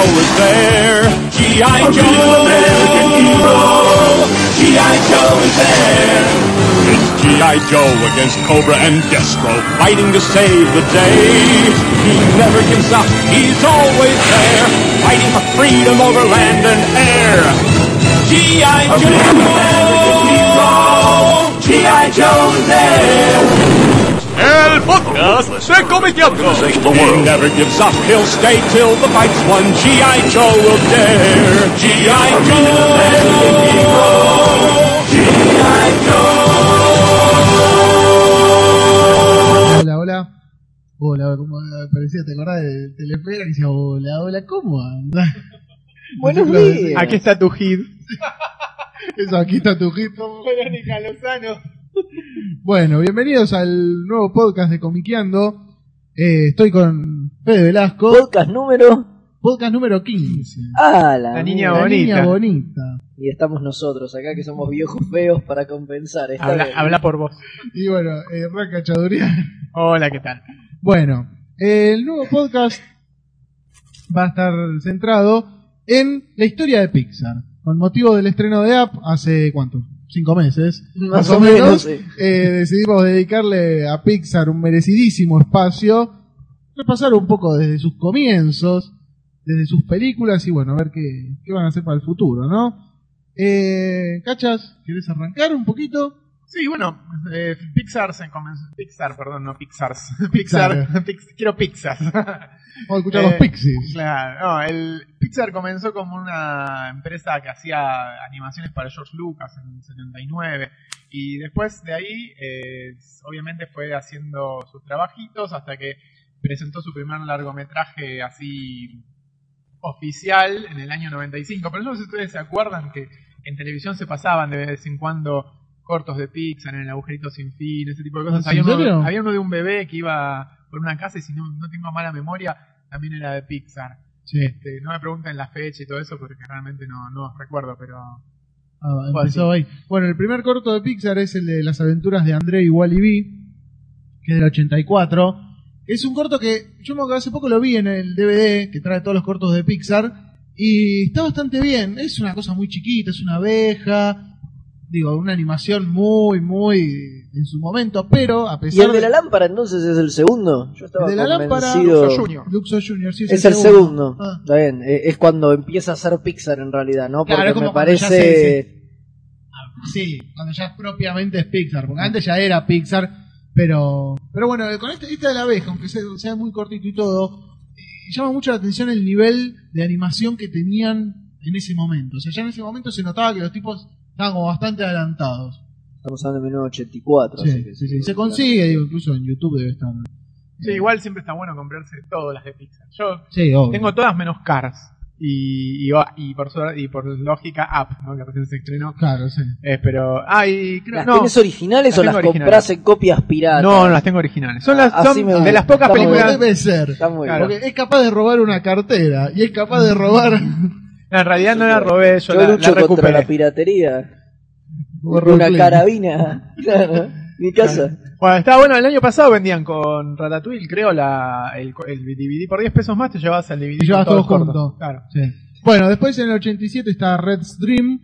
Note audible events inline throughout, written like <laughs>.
Joe is there. G.I. Joe, American hero. G.I. Joe is there. It's G.I. Joe against Cobra and Destro, fighting to save the day. He never gives up, he's always there, fighting for freedom over land and air. G.I. Joe, G.I. Joe is there. El podcast de Comiqueando. He never gives up, he'll stay till the fight's won. G.I. Joe will dare. G.I. Joe, G.I. Joe. Hola, hola. Hola, ¿cómo parecía? ¿Te acordás del telefera que decía hola, hola, ¿cómo andas? <laughs> Buenos días. Aquí está tu hit. <laughs> Eso, aquí está tu hit. Verónica Lozano. Bueno, bienvenidos al nuevo podcast de Comiqueando. Eh, estoy con Fede Velasco, Podcast número. podcast número 15. Ah, la, La niña La bonita. niña bonita. Y estamos nosotros acá que somos viejos feos para compensar. Está Habla, bien. habla por vos. Y bueno, eh, Raca Chaduría. Hola, ¿qué tal? Bueno, el nuevo podcast va a estar centrado en la historia de Pixar. Con motivo del estreno de App hace cuánto? Cinco meses. Más o menos, sí. eh, decidimos dedicarle a Pixar un merecidísimo espacio. Repasar un poco desde sus comienzos, desde sus películas y bueno, a ver qué, qué van a hacer para el futuro, ¿no? Eh, Cachas, ¿querés arrancar un poquito? Sí, bueno, eh, Pixar se comenzó. Pixar, perdón, no Pixars. <laughs> Pixar. Pixar. Pix- quiero Pixar. <laughs> Vamos a escuchar Eh, los Pixies. Claro, no, el Pixar comenzó como una empresa que hacía animaciones para George Lucas en el 79 y después de ahí eh, obviamente fue haciendo sus trabajitos hasta que presentó su primer largometraje así oficial en el año 95. Pero no sé si ustedes se acuerdan que en televisión se pasaban de vez en cuando cortos de Pixar en el agujerito sin fin, ese tipo de cosas. ¿En Había uno, serio? había uno de un bebé que iba por una casa y si no, no tengo mala memoria, también era de Pixar. Sí. Este, no me pregunten la fecha y todo eso porque realmente no, no recuerdo, pero Ah, empezó ahí. Bueno, el primer corto de Pixar es el de las aventuras de André y Wally B, que es del 84. Es un corto que yo me hace poco lo vi en el DVD que trae todos los cortos de Pixar y está bastante bien. Es una cosa muy chiquita, es una abeja, digo, una animación muy, muy en su momento, pero a ¿Y pesar el de la lámpara entonces es el segundo? Yo estaba El de la lámpara. Luxo Junior. Luxo Junior sí es, Es el segundo. Ah. Está bien. eh, Es cuando empieza a ser Pixar en realidad, ¿no? Porque Claro, me parece. Sí, cuando ya propiamente es Pixar, porque antes ya era Pixar, pero pero bueno, con este, este de la abeja, aunque sea, sea muy cortito y todo, eh, llama mucho la atención el nivel de animación que tenían en ese momento. O sea, ya en ese momento se notaba que los tipos estaban como bastante adelantados. Estamos hablando de 1984. Sí, así que sí, sí. Se consigue, digo, incluso en YouTube debe estar. sí, igual siempre está bueno comprarse todas las de Pixar. Yo Sí, tengo todas menos Cars y, y, y por, su- y por lógica Up, ¿no? que recién se estrenó. Claro, sí. Eh, pero, ah, y creo, ¿Las no, tenés originales las o las originales. compras en copias piratas? no, no las tengo originales. Son, las, Así son me de gusta. las pocas Está películas. debe ser. Está muy Claro. bien. Porque es capaz de robar una cartera y es capaz de robar <laughs> en realidad no la robé, yo, Yo la, lucho la contra la piratería. Una carabina. <laughs> Claro. Mi casa. Bueno, estaba bueno, el año pasado vendían con Ratatouille, creo, la, el, el DVD por 10 pesos más te llevabas el DVD. Te llevabas todos cortos. Claro. Sí. Bueno, después en el 87 está Red's Dream,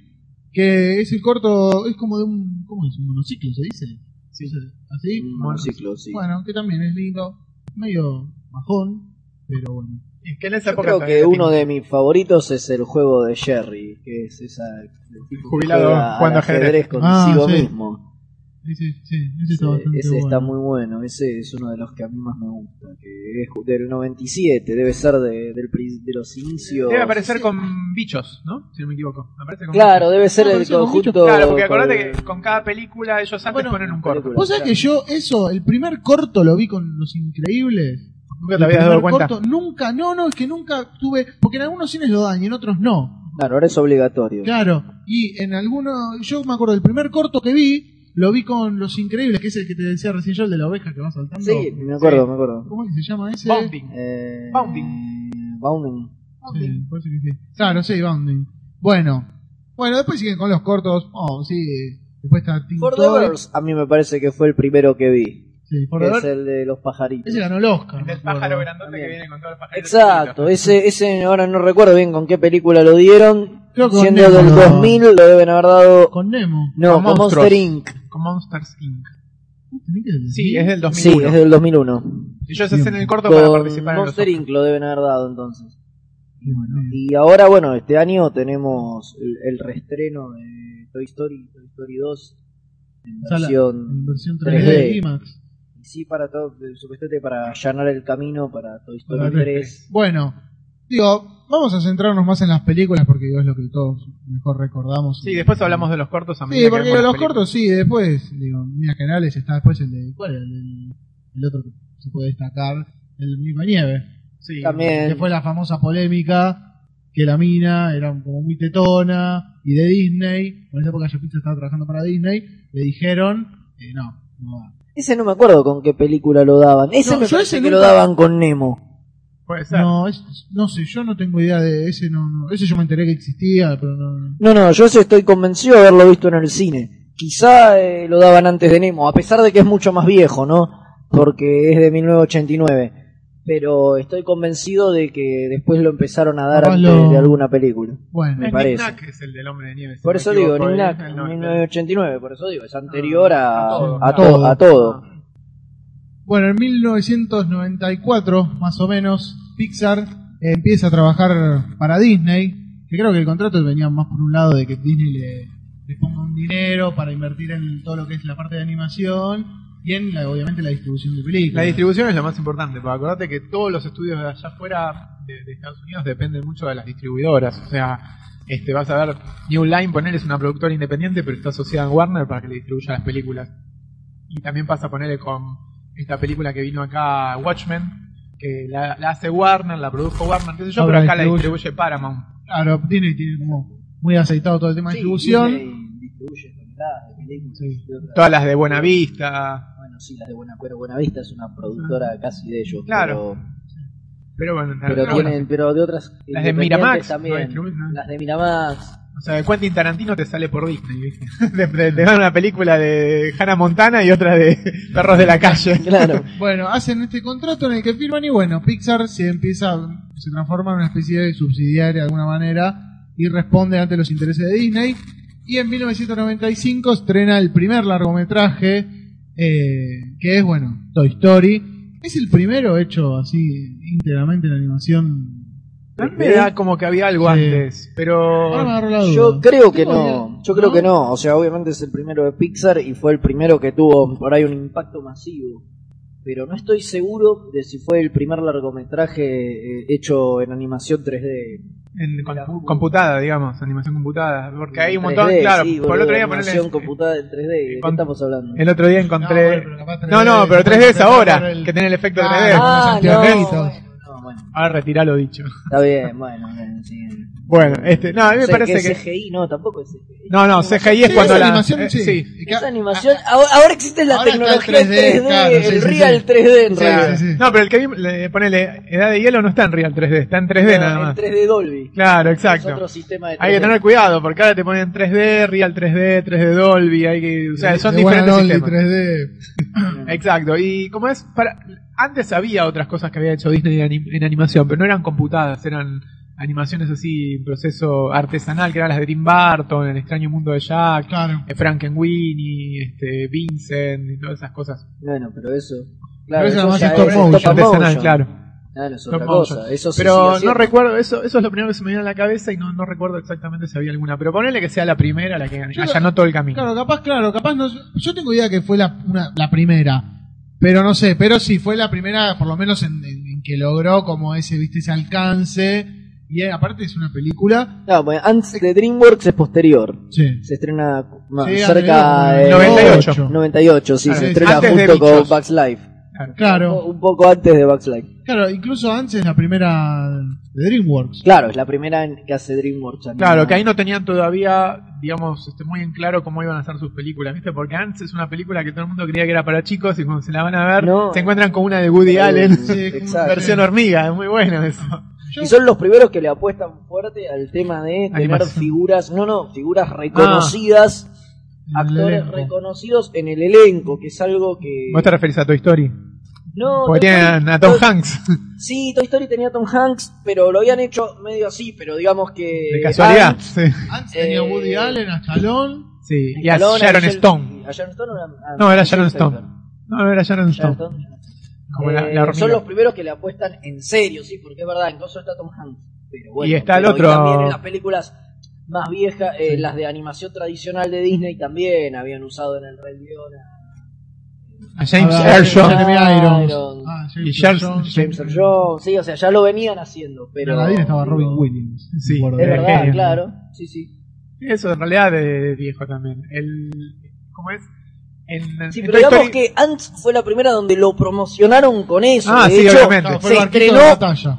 que es el corto, es como de un, ¿cómo es? Un monociclo, ¿se dice? Sí. ¿Así? Un monociclo, sí. Bueno, que también es lindo, medio bajón, pero bueno. Y que en esa Yo época creo que no uno de mis favoritos es el juego de Jerry, que es esa el tipo Jubilado jugando ajedrez. consigo Ah, sí. mismo. Ese, sí, ese Ese, está bastante ese bueno. está muy bueno, ese es uno de los que a mí más me gusta, que es del 97, debe ser de, del, pri- de los inicios. Debe aparecer con bichos, ¿no? Si no me equivoco. Aparece con Claro, bichos. debe ser el aparece con conjunto. Claro, porque acordate con- que con cada película ellos antes Bueno, ponen un corto. película. ¿Vos sabés que yo, eso, el primer corto lo vi con Los Increíbles? Nunca te El habías dado cuenta. corto, nunca, no, no, es que nunca tuve, porque en algunos cines lo dan y en otros no. Claro, ahora es obligatorio. Claro, y en algunos, yo me acuerdo del primer corto que vi, lo vi con Los Increíbles, que es el que te decía recién yo, el de la oveja que va saltando. Sí, me acuerdo, Sí. me acuerdo. ¿Cómo es que se llama ese? Bounding. Eh, Bounding. Bounding. Sí, parece que sí. Claro, sí, Bounding. Bueno, bueno, después siguen con los cortos. Oh, sí, después está Teen For the. Birds, a mí me parece que fue el primero que vi. Sí, por que haber- es el de los pajaritos. Ese ganó el Oscar. El del pájaro grandote que También. viene con todos los pajaritos. Exacto, ese, ese ahora no recuerdo bien con qué película lo dieron. Creo que Siendo Nemo del lo daban. 2000 lo deben haber dado. Con Nemo. No, con con. Monster Inc. Con Monsters Inc. Sí, Sí, es del Sí, 2001. es del 2001. Ellos hacen el corto para Con participar en los. Inc. lo deben haber dado entonces. Sí, bueno, Y ahora, bueno, este año tenemos el, el reestreno de Toy Story, Toy Story 2 en O sea, la- versión. en versión 3D 3D. Sí, para todo, supuestamente para allanar el camino para Toy Story Para 3. Bueno, digo, vamos a centrarnos más en las películas porque digo, es lo que todos mejor recordamos. Sí, después hablamos de los cortos a Sí, porque los películas. cortos sí, después, digo, en líneas generales está después el de. ¿Cuál era? El, del- el otro que se puede destacar, el Misma Nieve. Sí. También. Que fue la famosa polémica que la mina era como muy tetona y de Disney. En esa época yo Pizza estaba trabajando para Disney. Le dijeron, eh, no, no va. Ese no me acuerdo con qué película lo daban. Ese No, me yo ese que lo daban con Nemo. Puede ser. No, es- no sé, yo no tengo idea de ese. No, no. Ese yo me enteré que existía, pero no. no. No, no, yo ese estoy convencido de haberlo visto en el cine. Quizá eh, lo daban antes de Nemo, a pesar de que es mucho más viejo, ¿no? Porque es de 1989. Pero estoy convencido de que después lo empezaron a dar antes lo- de alguna película. Bueno, me parece. Nick Nack, es el del hombre de nieve. si Por eso digo, Nick Nack, el no- 1989, por eso digo, es anterior a, a todo, a, a to- todo. a todo. Bueno, en 1994, más o menos, Pixar empieza a trabajar para Disney, que creo que el contrato venía más por un lado de que Disney le, le ponga un dinero para invertir en todo lo que es la parte de animación y en, la- obviamente, la distribución de La películas. distribución es lo más importante, porque acordate que todos los estudios de allá afuera de, de Estados Unidos dependen mucho de las distribuidoras. O sea, este vas a ver, New Line, poner es una productora independiente, pero está asociada a Warner para que le distribuya las películas. Y también pasa a ponerle con esta película que vino acá, Watchmen, que la, la hace Warner, la produjo Warner, qué sé yo, Ahora pero acá la distribuye. Paramount. Claro, Disney tiene como muy aceitado todo el tema de Sí, distribución. Disney distribuye toneladas de películas Sí. otras- Todas las de Buenavista. Bueno, sí, las de Buena, pero Buenavista es una productora casi de ellos. Claro. Pero, Pero bueno, pero tienen, pero de otras. Las de Miramax, también. no distribuyen, ¿no? Las de Miramax. O sea, de Quentin Tarantino te sale por Disney, te <laughs> dan una película de Hannah Montana y otra de <laughs> Perros de la Calle. <laughs> Claro. Bueno, hacen este contrato en el que firman y bueno, Pixar se empieza, se transforma en una especie de subsidiaria de alguna manera y responde ante los intereses de Disney. Y en 1995 estrena el primer largometraje, eh, que es, bueno, Toy Story. Es el primero hecho así íntegramente en animación. A mí me da como que había algo Sí. antes, pero... Yo creo que no. Yo creo que no. O sea, obviamente es el primero de Pixar y fue el primero que tuvo por ahí un impacto masivo. Pero no estoy seguro de si fue el primer largometraje eh, hecho en animación 3D. En con- computada, digamos, animación computada. Porque hay un 3D, montón, claro, sí, por el boludo, otro día animación ponerle... computada en 3D. ¿De qué con- estamos hablando? El otro día No, encontré... bueno, pero capaz 3D, No, no, pero se 3D es ahora, el- que tiene el efecto Claro, 3D. Ah, no. Bueno, no. Ahora retira lo dicho. Está bien, bueno, bueno, sí. Bueno, este, no, a mí me Sé parece que que... CGI, no, tampoco es CGI. No, no, CGI es Sí, cuando es la... animación, eh, sí. sí. Esa animación, ahora, ahora existe la Ahora tecnología 3D, 3D, claro, el sí, Real sí. 3D en Sí, realidad. sí, sí. No, pero el que vi- le ponele Edad de Hielo no está en Real 3D, está en 3D nada En más. 3D Dolby. Claro, Es exacto. otro sistema de 3D. Hay que tener cuidado, porque ahora te ponen 3D, Real 3D, 3D Dolby, hay que, o sea, son diferentes Dolby, sistemas. 3D. Exacto, y como es, para, antes había otras cosas que había hecho Disney en, anim- en animación, pero no eran computadas, eran animaciones así, en proceso artesanal, que eran las de Tim Burton, El extraño mundo de Jack, Claro. eh, Frankenweenie, este, Vincent y todas esas cosas. Bueno, pero eso. Claro, Pero eso eso además ya es stop es motion. Artesanal, motion. claro. Claro, es otra cosa. Eso se Pero no recuerdo, eso, eso es lo primero que se me viene a la cabeza y no, no recuerdo exactamente si había alguna. Pero ponele que sea la primera la que allanó todo el camino. Claro, capaz, claro, capaz no. Yo tengo idea que fue la, una- la primera. Pero no sé, pero sí fue la primera, por lo menos en, en- en que logró como ese, viste, ese alcance. Y eh, aparte es una película. No, bueno, antes de DreamWorks es posterior. Sí. Se estrena más Sí, cerca de- de 98. 98, sí, Claro, se estrena antes de junto con. Bugs Life. Claro, Un poco antes de Bugs Life. claro, incluso antes la primera de DreamWorks. Claro, es la primera en- que hace DreamWorks. animada. Claro, que ahí no tenían todavía, digamos, este, muy en claro cómo iban a hacer sus películas, ¿viste? Porque antes es una película que todo el mundo creía que era para chicos y cuando se la van a ver, No. se encuentran con una de Woody Eh, Allen, <laughs> versión hormiga, es muy bueno eso. Y son los primeros que le apuestan fuerte al tema de tener Animación. figuras, no, no, figuras reconocidas el actores reconocidos en el elenco, que es algo que... ¿Vos te referís a Toy Story? No, Porque tienen a Tom Toy- Hanks. Sí, Toy Story tenía a Tom Hanks, pero lo habían hecho medio así, pero digamos que... De casualidad. Ant- Sí. Antes tenía Eh, Woody Allen, a Stallone. Sí. Y a Stallone, Sharon Stone. ¿A Sharon Stone o a- a- No, era a Sharon Stone. No, no era Sharon Sharon Stone. Stone. Como Eh, la son los primeros que le apuestan en serio, sí, porque es verdad, en Coso está Tom Hanks. Pero bueno, Y está el pero otro- también en las películas más viejas, eh, las de animación tradicional de Disney también habían usado en el Rey León a James A ver, Earl Jones. Jeremy Irons. Irons. Ah, Y James Charles- Earl Jones. James Earl Jones. Sí, o sea, ya lo venían haciendo, pero... En Aladdin estaba Robin digo, Williams. Sí. Es verdad, genio. claro. Sí, sí. Eso en realidad de viejo también. El, ¿Cómo es? En, Sí, en pero digamos que Ants fue la primera donde lo promocionaron con eso. Ah, de sí, hecho, obviamente. Se estrenó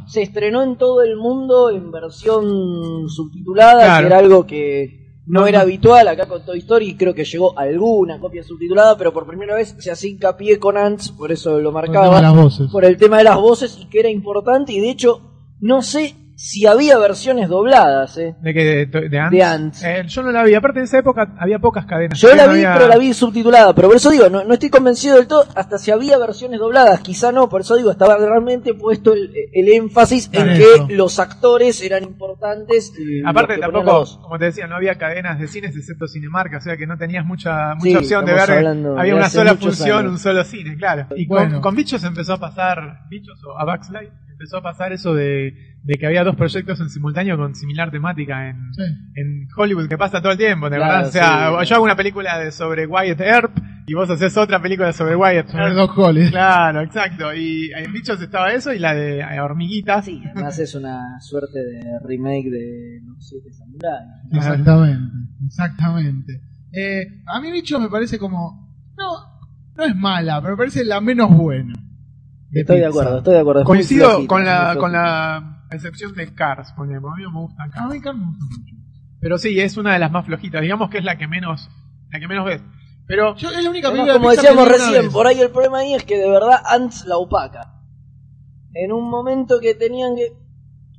se estrenó en todo el mundo en versión subtitulada, Claro. que era algo que no, era habitual acá con Toy Story, creo que llegó alguna copia subtitulada, pero por primera vez se hacía hincapié con Ants, por eso lo Por el tema marcaba, de las voces. por el tema de las voces y que era importante, y de hecho, no sé si había versiones dobladas, eh. ¿De qué? ¿De, de, de Ants? De Ants. Eh, yo no la vi. Aparte en esa época había pocas cadenas. Yo la No vi, había- pero la vi subtitulada. Pero por eso digo, no, no estoy convencido del todo. Hasta si había versiones dobladas, quizá no. Por eso digo, estaba realmente puesto el, el énfasis en que los actores eran importantes. Aparte que tampoco, como te decía, no había cadenas de cines excepto Cinemarca, o sea que no tenías mucha mucha Sí, opción de ver. hablando Había una sola función, años. un solo cine, claro. Y Bueno. con, con Bichos empezó a pasar, Bichos o a Bugs Life, empezó a pasar eso de, de que había dos proyectos en simultáneo con similar temática en, Sí. en Hollywood que pasa todo el tiempo, ¿de Claro, verdad? O sea, sí. yo hago una película de, sobre Wyatt Earp y vos haces otra película sobre Wyatt Sobre Earp. Doc Hollis. Claro, exacto. Y en Bichos estaba eso y la de eh, Hormiguitas. Sí, además es una suerte de remake de Los Siete Samuráis. Exactamente, exactamente. Eh, a mí bicho me parece como no no es mala, pero me parece la menos buena. Estoy de acuerdo, estoy de acuerdo. es Coincido con la, con la excepción de Cars, ponemos. A mí no me gustan A Cars. mí Carmen me gusta mucho. Pero sí, es una de las más flojitas. Digamos que es la que menos, la que menos ves. Pero Yo es la única película como decíamos recién, por ahí el problema ahí es que de verdad Ants la opaca. En un momento que tenían que.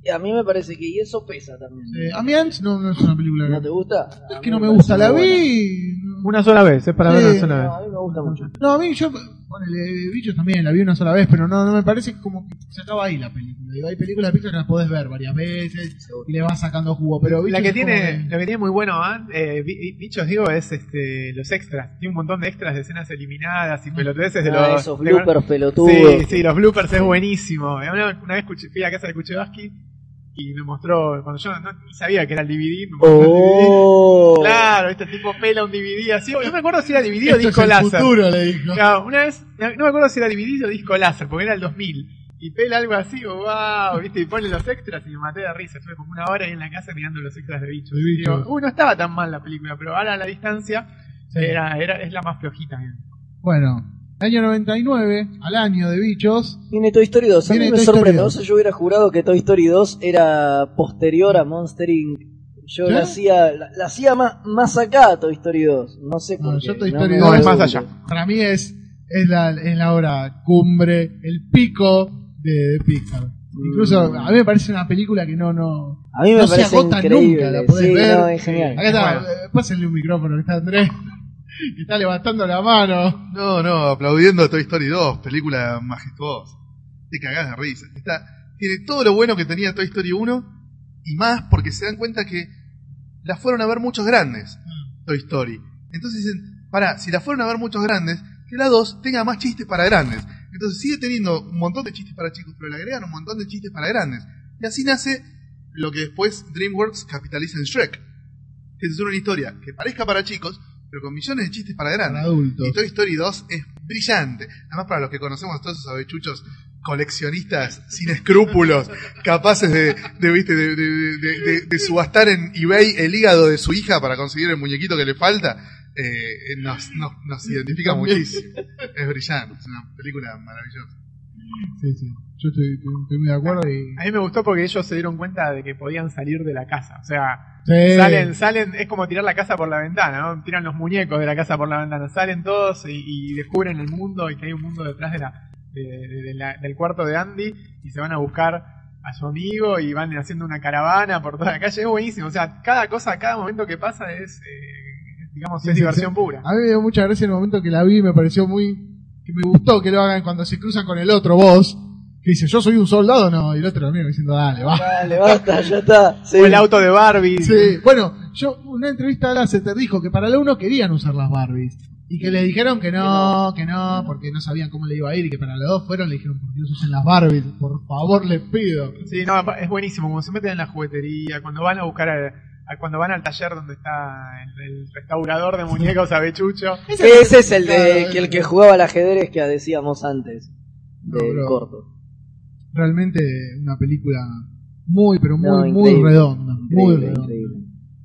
y a mí me parece que. Y eso pesa también. Eh, a mí Ants no, no es una película ¿No te gusta? es A que no me gusta, la buena. vi. una sola vez, es para Sí, ver una sola No, vez. a mí me gusta mucho. No, a mí yo, ponele, bichos también, la vi una sola vez, pero no, no me parece como que se acaba ahí la película. Digo, hay películas de Pixar que las podés ver varias veces y le vas sacando jugo, pero La que tiene, que- lo que tiene muy bueno, ¿ah? eh, Bi- Bi- bichos digo, es este, los extras. Tiene un montón de extras de escenas eliminadas y pelotudeces de Ah, los. esos de- bloopers pelotudos. Sí, sí, los bloopers es buenísimo. Una, una vez escuché- fui a casa de Kuchevaski y me mostró, cuando yo no, ni sabía que era el DVD, me mostró el DVD. Oh. Claro, este tipo pela un DVD así. No me acuerdo si era DVD o disco láser. futuro, le dijo. Claro, una vez, no me acuerdo si era DVD o disco láser, porque era el 2000. Y pela algo así, wow, viste, y pone los extras y me maté de risa. Estuve como una hora ahí en la casa mirando los extras de Y Bichos. digo, uy, no estaba tan mal la película, pero ahora a la distancia era, era, es la más flojita. Bueno, año 99, al año de bichos. Viene Toy Story 2. A mí me sorprende. No 2. sé, yo hubiera jurado que Toy Story 2 era posterior a Monster Inc. Yo ¿Qué? la hacía, la, la hacía más, más acá a Toy Story 2. No sé por No, qué. yo Toy no Story me 2 No, es más allá. Para mí es, es, la, es la hora cumbre, el pico de, de Pixar. Incluso a mí me parece una película que no, no, A mí me no se parece agota increíble. nunca, la podés sí, ver. no, es genial. Acá está, Bueno. eh, pásenle un micrófono que está Andrés, que está levantando la mano. No, no, aplaudiendo a Toy Story 2, película majestuosa. Te cagás de risa. Está, tiene todo lo bueno que tenía Toy Story 1 y más porque se dan cuenta que la fueron a ver muchos grandes, Toy Story. Entonces dicen, pará, si la fueron a ver muchos grandes, que la 2 tenga más chistes para grandes. Entonces sigue teniendo un montón de chistes para chicos, pero le agregan un montón de chistes para grandes. Y así nace lo que después DreamWorks capitaliza en Shrek. Que es una historia que parezca para chicos, pero con millones de chistes para grandes. Para adultos. Y Toy Story 2 es brillante. Además, para los que conocemos todos esos avechuchos coleccionistas sin escrúpulos, <laughs> capaces de, de, ¿viste? de, de- de- de- de subastar en eBay el hígado de su hija para conseguir el muñequito que le falta, eh, nos, nos, nos identifica También. muchísimo. Es brillante, es una película maravillosa. Sí, sí, yo estoy, estoy- estoy muy de acuerdo y... A mí me gustó porque ellos se dieron cuenta de que podían salir de la casa. O sea, Sí. salen, salen, es como tirar la casa por la ventana, ¿no? Tiran los muñecos de la casa por la ventana. Salen todos y, y descubren el mundo y que hay un mundo detrás de la, de- de- de la- del cuarto de Andy y se van a buscar a su amigo y van haciendo una caravana por toda la calle. Es buenísimo. O sea, cada cosa, cada momento que pasa es, eh, digamos, Sí, es diversión pura. A mí me dio mucha gracia en el momento que la vi, me pareció muy. Que me gustó que lo hagan cuando se cruzan con el otro boss. Que dice, yo soy un soldado, no. Y el otro lo mira diciendo, dale, va. Dale, basta, ya está. <laughs> Sí. O el auto de Barbie. Sí, bueno, yo, una entrevista a Lasseter dijo que para la uno querían usar las Barbies. Y que le dijeron que no, que no, porque no sabían cómo le iba a ir. Y que para los dos fueron, le dijeron, por Dios, usen las Barbies. Por favor, les pido. Sí, no, es buenísimo. Como se meten en la juguetería, cuando van a buscar, a- a- cuando van al taller donde está el, el restaurador de muñecos Avechucho. Ese es el de que el que jugaba al ajedrez que decíamos antes No, del corto. Realmente una película muy, pero muy, No, muy redonda. muy redonda. increíble.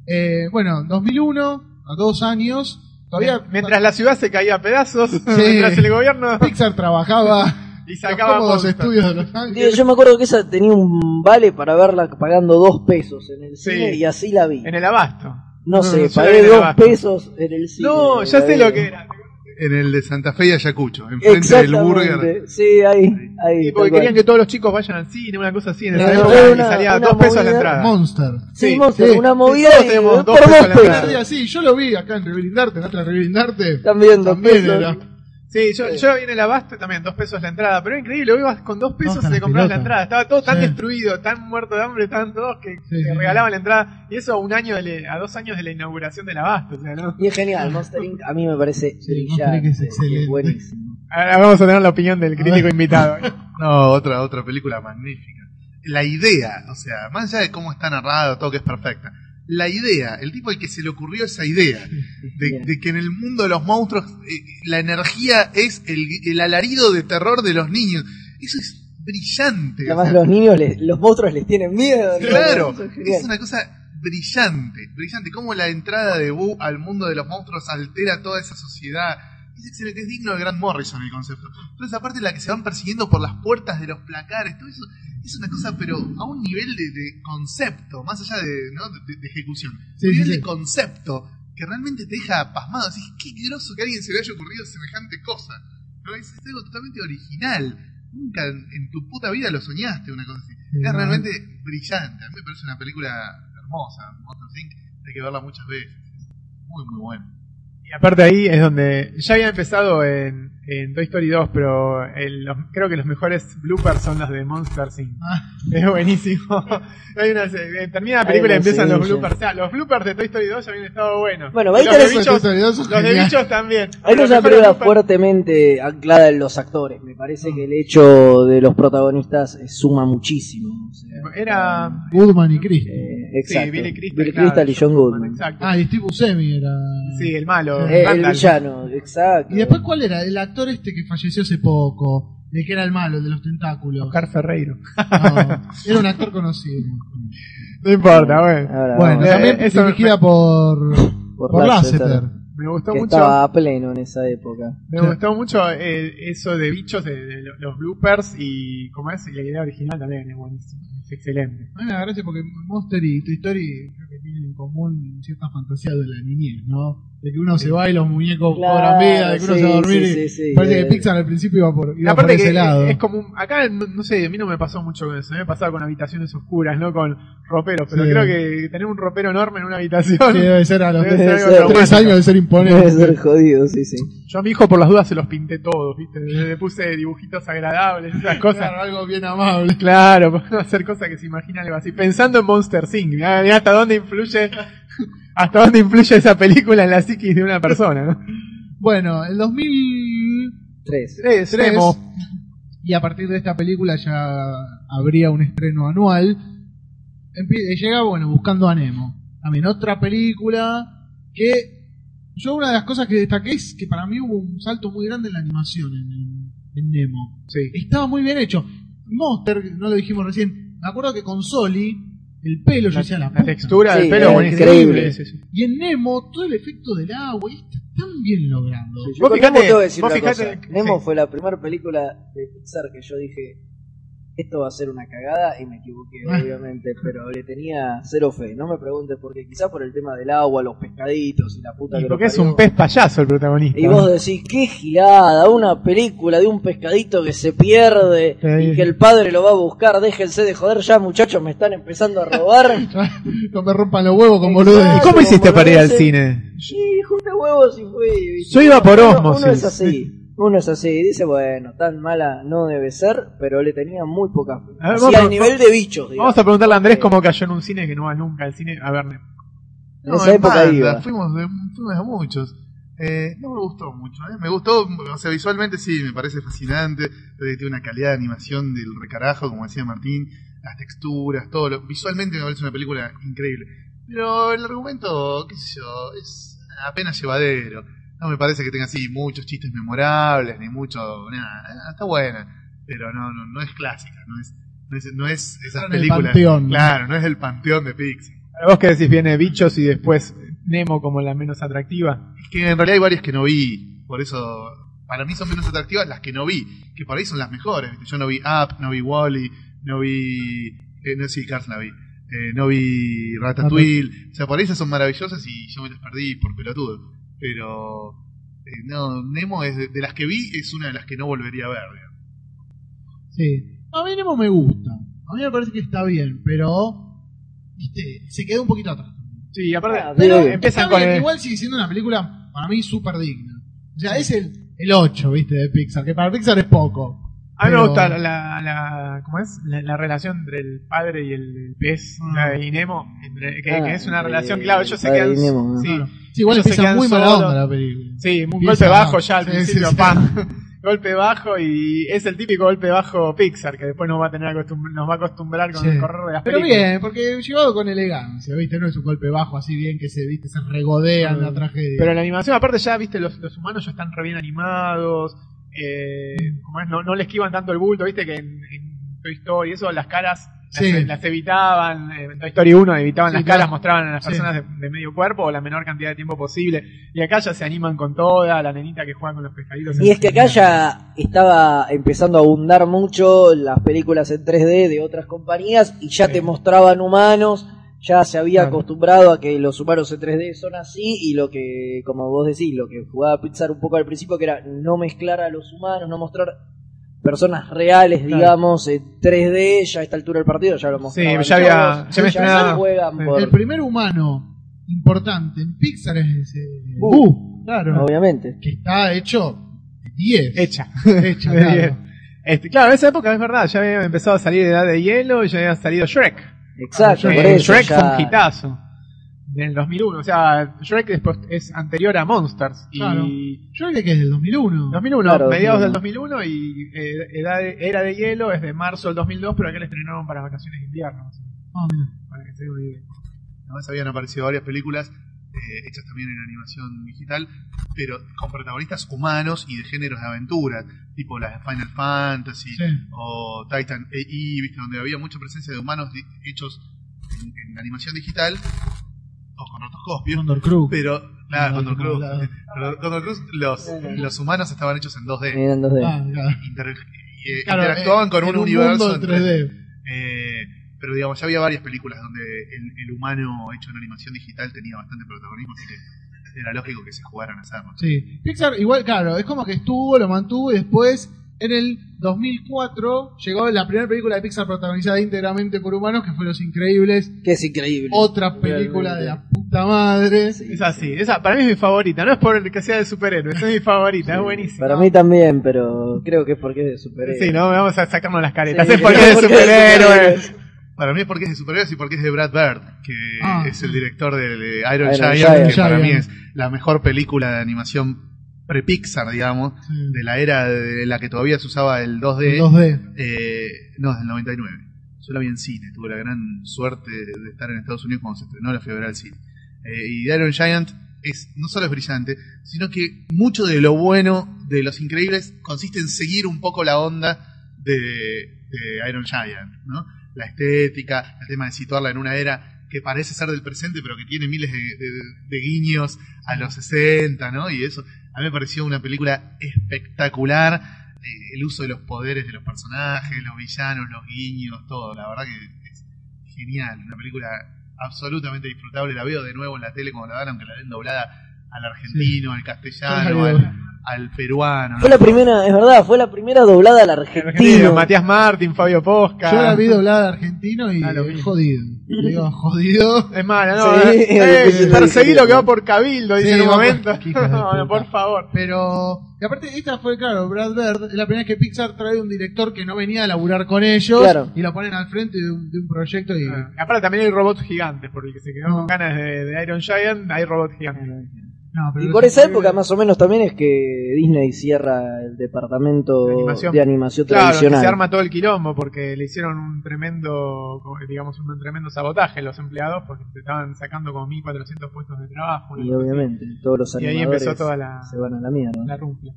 Eh, bueno, 2001, a dos años, todavía Mientras la ciudad se caía a pedazos, <laughs> mientras el gobierno Pixar trabajaba <laughs> y los sacaba monstruos. estudios de Los Ángeles. Yo me acuerdo que esa tenía un vale para verla pagando dos pesos en el Sí. cine y así la vi. En el abasto. No, No, sé, la vi pagué dos pesos en el cine. No, ya La sé vi. lo que era. En el de Santa Fe y Ayacucho, enfrente del burger. Exactamente. Sí, ahí, ahí. Sí, porque querían cual. que todos los chicos vayan al cine, una cosa así en esa época, una- y salía dos pesos la movida. entrada. Monster. Sí, Sí, Monster, sí. una movida y tenemos por dos pesos dos la pesos. sí, yo lo vi acá en Revealing Darte, en otra Revealing Darte. También dos También pesos. era. Sí, yo, yo vi en el abasto también, dos pesos la entrada, pero era increíble, ibas con dos pesos se las comprabas la entrada, estaba todo tan Sí. destruido, tan muerto de hambre, estaban todos que Sí, te sí, regalaban la entrada, y eso a un año, de a dos años de la inauguración del abasto, o sea, ¿no? Y es genial, Monster <laughs> Inc. a mí me parece Sí, es excelente. buenísimo. Ahora vamos a tener la opinión del crítico <laughs> invitado. No, otra, otra película magnífica. La idea, o sea, más allá de cómo está narrado, todo que es perfecta. La idea, el tipo al que se le ocurrió esa idea, de, de que en el mundo de los monstruos eh, la energía es el, el alarido de terror de los niños. Eso es brillante. o Además sea, los niños, les- los monstruos les tienen miedo. Claro, es es una cosa brillante, brillante. Cómo la entrada de Boo al mundo de los monstruos altera toda esa sociedad. Es excelente, es digno de Grant Morrison el concepto. Toda esa parte en la que se van persiguiendo por las puertas de los placares, todo eso es una cosa, pero a un nivel de, de concepto, más allá de, ¿no? de, de ejecución. Sí, un nivel sí. de concepto que realmente te deja pasmado. Así, qué groso que a alguien se le haya ocurrido semejante cosa. Pero es, es algo totalmente original. Nunca en, en tu puta vida lo soñaste, una cosa así. Sí, es realmente brillante. A mí me parece una película hermosa. Monster Inc. Hay que verla muchas veces. Es muy, muy buena. Y aparte ahí es donde ya había empezado en, en Toy Story 2, pero el- los- creo que los mejores bloopers son los de Monster Inc. Ah. Es buenísimo. <laughs> Hay una, se- termina la Hay película y empiezan los bloopers. O sea, los bloopers de Toy Story 2 ya habían estado buenos. Bueno, los de bichos, Toy Story 2 son los de bichos también. Es una película fuertemente anclada en los actores. Me parece que el hecho de los protagonistas eh, suma muchísimo. o sea, Era. Goodman y Chris. eh, Sí, exacto. Billy Crystal. Billy claro, Crystal y John Goodman. Exacto. Ah, y Steve Buscemi era. Sí, el malo. Eh, el villano, exacto. Y después, ¿cuál era? El actor este que falleció hace poco. El que era el malo, el de los tentáculos. Oscar Ferreiro. No, era un actor conocido. No importa, bueno. Ahora, Bueno, Eh, también eso me- dirigida por, por por Lasseter, Lasseter. Me gustó que mucho. estaba a pleno en esa época. Me Sí. gustó mucho eh, eso de bichos, de, de lo- los bloopers y como es, y la idea original también es buenísima, es excelente. A mí me gracia porque Monster y Toy Story creo que tienen en común cierta fantasía de la niñez, ¿no? De que uno se va y los muñecos Claro, cobran vida, de que uno sí, se va a dormir sí, y sí, sí, parece eh. que Pixar al principio iba por, Y iba por ese que lado. es como, un- acá no, no sé, a mí no me pasó mucho con eso, me pasaba con habitaciones oscuras, no con roperos, pero Sí. creo que tener un ropero enorme en una habitación, Sí, debe ser a los <laughs> Debe ser tres años de ser Debe imponente. ser jodido, sí, sí. yo a mi hijo por las dudas se los pinté todos, ¿viste? Le puse dibujitos agradables, esas cosas. Claro, algo bien amable. Claro, <laughs> hacer cosas que se imagina algo así. Pensando en Monster Inc. Mirá, mirá hasta dónde influye, hasta dónde influye esa película en la psiquis de una persona, ¿no? Bueno, el 2003 Tres. Tres, Nemo. y a partir de esta película ya habría un estreno anual. Empie- llega, bueno, buscando a Nemo. También otra película que yo una de las cosas que destaqué es que para mí hubo un salto muy grande en la animación en, en Nemo. Sí. Estaba muy bien hecho. Monster, no lo dijimos recién, me acuerdo que con Soli el pelo yo decía la, La puta. textura Sí, del pelo buenísima. increíble. Sí, sí. Y en Nemo todo el efecto del agua está tan bien logrado. Yo Vos fijate- Nemo vos fijate cosa. Nemo sí. fue la primera película de Pixar que yo dije, esto va a ser una cagada y me equivoqué, obviamente, pero le tenía cero fe. No me preguntes por qué, quizás por el tema del agua, los pescaditos y la puta Y que porque lo es un pez payaso el protagonista. Y vos decís, qué gilada, una película de un pescadito que se pierde Sí. y que el padre lo va a buscar. Déjense de joder ya, muchachos, me están empezando a robar. <laughs> No me rompan los huevos con boludez. ¿Y cómo hiciste para ir al cine? Sí, junté huevos y fui. ¿viste? Yo iba por Uno-. Uno es así. <laughs> Uno es así, dice, bueno, tan mala no debe ser, pero le tenía muy poca fe. A ver, Así vamos al nivel de bichos, digamos. Vamos a preguntarle a Andrés cómo cayó en un cine que no va nunca al cine a ver. En esa en época banda, iba. Fuimos, de, fuimos a muchos. Eh, no me gustó mucho, ¿eh? Me gustó, o sea, visualmente sí, me parece fascinante. eh, Tiene una calidad de animación del recarajo, como decía Martín. Las texturas, todo. Lo, visualmente me parece una película increíble. Pero el argumento, qué sé yo, es apenas llevadero. No me parece que tenga así muchos chistes memorables, ni mucho. Nada, Eh, está buena. Pero no, no, no es clásica, no es, no es, no es esas el películas. panteón. Claro, no es el panteón de Pixar. Vos que decís viene Bichos y después Nemo como la menos atractiva. Es que en realidad hay varias que no vi, por eso para mí son menos atractivas las que no vi, que por ahí son las mejores. Yo no vi Up, no vi Wally, no vi. Eh, no sé si Cars la vi. Eh, no vi Ratatouille. O sea, por ahí esas son maravillosas y yo me las perdí por pelotudo. Pero. eh, no, Nemo es de, de las que vi, es una de las que no volvería a ver. digamos. Sí. A mí Nemo me gusta. A mí me parece que está bien, pero. Viste, se quedó un poquito atrás. Sí, aparte Ah, Pero Sí. empiezan está con bien, el- igual sigue siendo una película para mí súper digna. O sea, es el, el 8, viste, de Pixar, que para Pixar es poco. A mí me gusta la, la, la- ¿cómo es? La, la relación entre el padre y el pez Mm. la de y Nemo, entre- que, Ah, que es una entre relación, el claro, ellos se quedan, y Nemo, ¿no? sí, Claro. Sí, igual ellos se quedan muy mala onda la película. sí, un golpe bajo ya al Sí, principio, sí, <laughs> golpe bajo y es el típico golpe bajo Pixar que después nos va a tener acostum- nos va a acostumbrar con Sí. el correr de las Pero películas. bien, porque llevado con elegancia, ¿viste? No es un golpe bajo así bien que se, ¿viste? se regodean la tragedia. Pero la animación, aparte ya, viste, los, los humanos ya están re bien animados, eh, como es, no, no le esquivan tanto el bulto, viste, que en, en Toy Story, eso, las caras las, Sí. las evitaban, eh, en Toy Story 1 evitaban Sí, las claro. caras, mostraban a las Sí. personas de, de medio cuerpo o la menor cantidad de tiempo posible, y acá ya se animan con toda, la nenita que juega con los pescaditos. Y es que acá ya estaba empezando a abundar mucho las películas en 3D de otras compañías y ya Sí. te mostraban humanos, ya se había Claro. acostumbrado a que los humanos en 3D son así y lo que, como vos decís, lo que jugaba Pixar un poco al principio que era no mezclar a los humanos, no mostrar personas reales, Claro. digamos, en 3D, ya a esta altura del partido ya lo mostraban. ya había- ya juegan sí. por- El primer humano importante en Pixar es Boo. Boo, claro. obviamente. Que está hecho de 10. Hecha. <laughs> Hecha, <laughs> De claro. diez. Este, claro, en esa época es verdad, ya había empezado a salir Edad de Hielo y ya había salido Shrek. Exacto, Eh, por eso Shrek ya- fue un hitazo. Del 2001, o sea, Shrek después es anterior a Monsters. Y Claro. Creo que es del 2001. 2001, Claro, mediados 2001. del 2001 y eh, Edad de- Era de Hielo es de marzo del 2002, pero acá la estrenaron para vacaciones de invierno. Ah, mira. Para que se den una idea. Además habían aparecido varias películas eh, hechas también en animación digital, pero con protagonistas humanos y de géneros de aventura, tipo las de Final Fantasy Sí. o Titan AI, ¿viste? donde había mucha presencia de humanos di- hechos en, en animación digital o con rotoscopio. Condor Crew. Pero, claro, No, Condor Cruz. <laughs> no. Pero Condor Cruz, los, los humanos estaban hechos en 2D. Eran 2D. Ah, claro. Inter- eh, Claro, interactuaban eh, con en un universo mundo en 3D. eh, pero digamos, ya había varias películas donde el, el humano hecho en animación digital tenía bastante protagonismo, así que era lógico que se jugaran a hacerlo. Sí. Pixar, igual, claro, es como que estuvo, lo mantuvo y después, en el 2004, llegó la primera película de Pixar protagonizada íntegramente por humanos, que fue Los Increíbles. Que es increíble. Otra película de la puta madre. Sí, Es así, esa para mí es mi favorita, no es por que sea de superhéroes, es mi favorita, es buenísima. Para mí también, pero creo que es porque es de superhéroes. Sí, no, vamos a sacarnos las caretas, Sí, es porque creo es de porque es de superhéroes. Para mí es porque es de superhéroes y porque es de Brad Bird, que Ah, es el director de, Iron, Iron Giant, Giant. que para mí es la mejor película de animación pre-Pixar, digamos, Sí. de la era de la que todavía se usaba el 2D. 2D. Eh, no, es del 99. Yo la vi en cine, tuve la gran suerte de estar en Estados Unidos cuando se estrenó la fiebre al cine. Eh, y Iron Giant es, no solo es brillante, sino que mucho de lo bueno de Los Increíbles consiste en seguir un poco la onda de, de Iron Giant, ¿no? La estética, el tema de situarla en una era que parece ser del presente, pero que tiene miles de, de- de guiños a los 60, ¿no? Y eso, a mí me pareció una película espectacular. eh, el uso de los poderes de los personajes, los villanos, los guiños, todo. La verdad que es genial. Una película absolutamente disfrutable. La veo de nuevo en la tele como la dan, aunque la den doblada al argentino, al castellano, al, al peruano. Fue ¿no? la primera, es verdad, fue la primera doblada al Argentino, argentino. Matías Martín, Fabio Posca. Yo la vi doblada al argentino y Ah, lo es vi. jodido. Digo, <laughs> jodido. Es mala, ¿no? Sí, eh, es eh, perseguí lo que va por Cabildo, dice Sí, en un momento. <laughs> No, por favor. Pero, y aparte, esta fue, claro, Brad Bird, es la primera vez que Pixar trae un director que no venía a laburar con ellos Claro. y lo ponen al frente de un, de un proyecto y. Ah, Aparte también hay robots gigantes, porque el que se quedó con ganas de, de Iron Giant, hay robots gigantes. No, pero Y por esa época más o menos también es que Disney cierra el departamento De animación. de animación Claro, que tradicional. se arma todo el quilombo porque le hicieron un tremendo, digamos, un tremendo sabotaje los empleados porque te estaban sacando como 1400 puestos de trabajo. Y obviamente, todos los Y ahí animadores empezó toda la, se van a la mierda. la rumpla.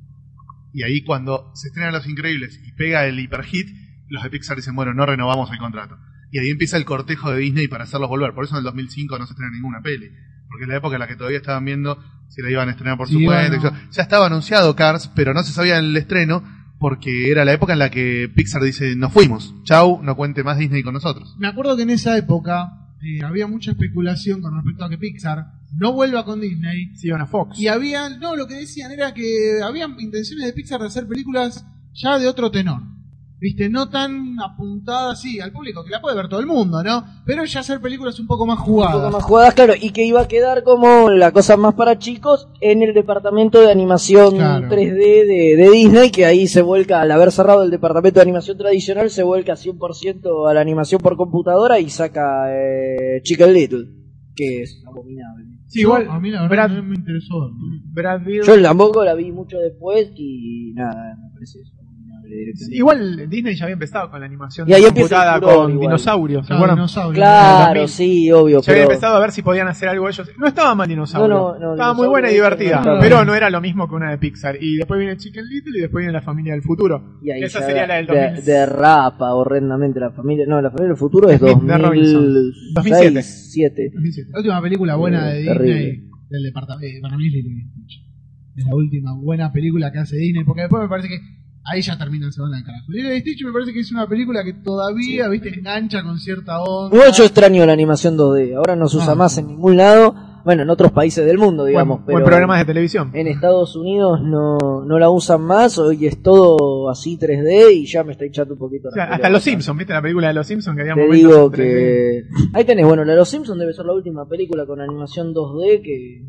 Y ahí cuando se estrenan Los Increíbles y pega el hiperhit, los de Pixar dicen, bueno, no renovamos el contrato. Y ahí empieza el cortejo de Disney para hacerlos volver. Por eso en el 2005 no se estrena ninguna peli. Porque es la época en la que todavía estaban viendo si la iban a estrenar por su cuenta. bueno. Ya estaba anunciado Cars, pero no se sabía el estreno porque era la época en la que Pixar dice, nos fuimos. Chau, no cuente más Disney con nosotros. Me acuerdo que en esa época eh, había mucha especulación con respecto a que Pixar no vuelva con Disney. Sí, iban a Fox. Y había, no, lo que decían era que había intenciones de Pixar de hacer películas ya de otro tenor. Viste, no tan apuntadas así al público, que la puede ver todo el mundo, ¿no? Pero ya hacer películas un poco más Un jugadas. poco más jugadas, claro, y que iba a quedar como la cosa más para chicos en el departamento de animación Claro. 3D de, de Disney, que ahí se vuelca, al haber cerrado el departamento de animación tradicional, se vuelca 100% a la animación por computadora y saca eh, Chicken Little, que es abominable. Sí, igual, a mí la verdad Brad, no me interesó. Brad Yo tampoco la vi mucho después y nada, me parece eso. Igual Disney ya había empezado con la animación Y ahí computada furor con igual. dinosaurios, ¿se Claro, acuerdan? dinosaurio. Claro, 2000. sí, obvio, Ya había pero... empezado a ver si podían hacer algo ellos. No estaba mal dinosaurio. No, no, no, estaba muy buena y divertida. pero no era lo mismo que una de Pixar. Y después viene Chicken Little y después viene la familia del futuro. Y ahí Esa sería la del de- 2000. derrapa horrendamente la familia. No, la familia del futuro es <laughs> De Smith, de Robinson. 2006, 2007. 2007. La última película buena de Eh, Disney terrible. del departamento, para mí. Es la última buena película que hace Disney, porque después me parece que ahí ya terminan se van al carajo. Lilo y Stitch me parece que es una película que todavía, viste, engancha con cierta onda. Igual yo extraño la animación 2D. Ahora no se usa Ah. más en ningún lado. Bueno, en otros países del mundo, digamos. Buen, pero buen programas de televisión. En Estados Unidos no, no la usan más. Hoy es todo así 3D y ya me está echando un poquito O sea, hasta. Los Simpsons, ¿viste la película de Los Simpsons? Que había Te digo en 3D? que. Ahí tenés, bueno, la de Los Simpsons debe ser la última película con animación 2D que,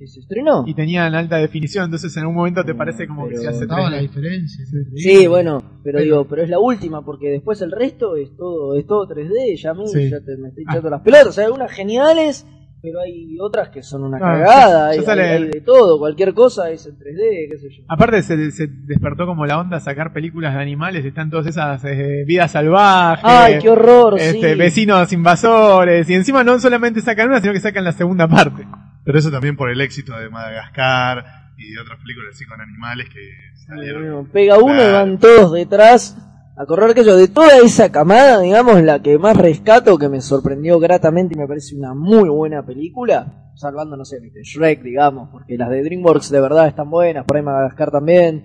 que se estrenó. Y tenían alta definición, entonces en un momento te parece como que se hace Notaba la 3D. diferencia. Sí, bueno, pero, Pero- digo, pero es la última porque después el resto es todo es todo 3D, ya a mí Sí. ya te, me estoy echando las pelotas, hay algunas geniales, pero hay otras que son una Ah, cagada, ya hay, sale de todo, cualquier cosa es en 3D, qué sé yo. Aparte se, se despertó como la onda a sacar películas de animales, están todas esas eh, vidas salvajes, Ay, qué horror, este, sí. vecinos invasores, y encima no solamente sacan una, sino que sacan la segunda parte. Pero eso también por el éxito de Madagascar y de otras películas así con animales que salieron. Bueno, pega uno y van todos detrás a correr que yo de toda esa camada, digamos, la que más rescato, que me sorprendió gratamente y me parece una muy buena película, salvando, no sé, Shrek, digamos, porque las de DreamWorks de verdad están buenas, por ahí Madagascar también,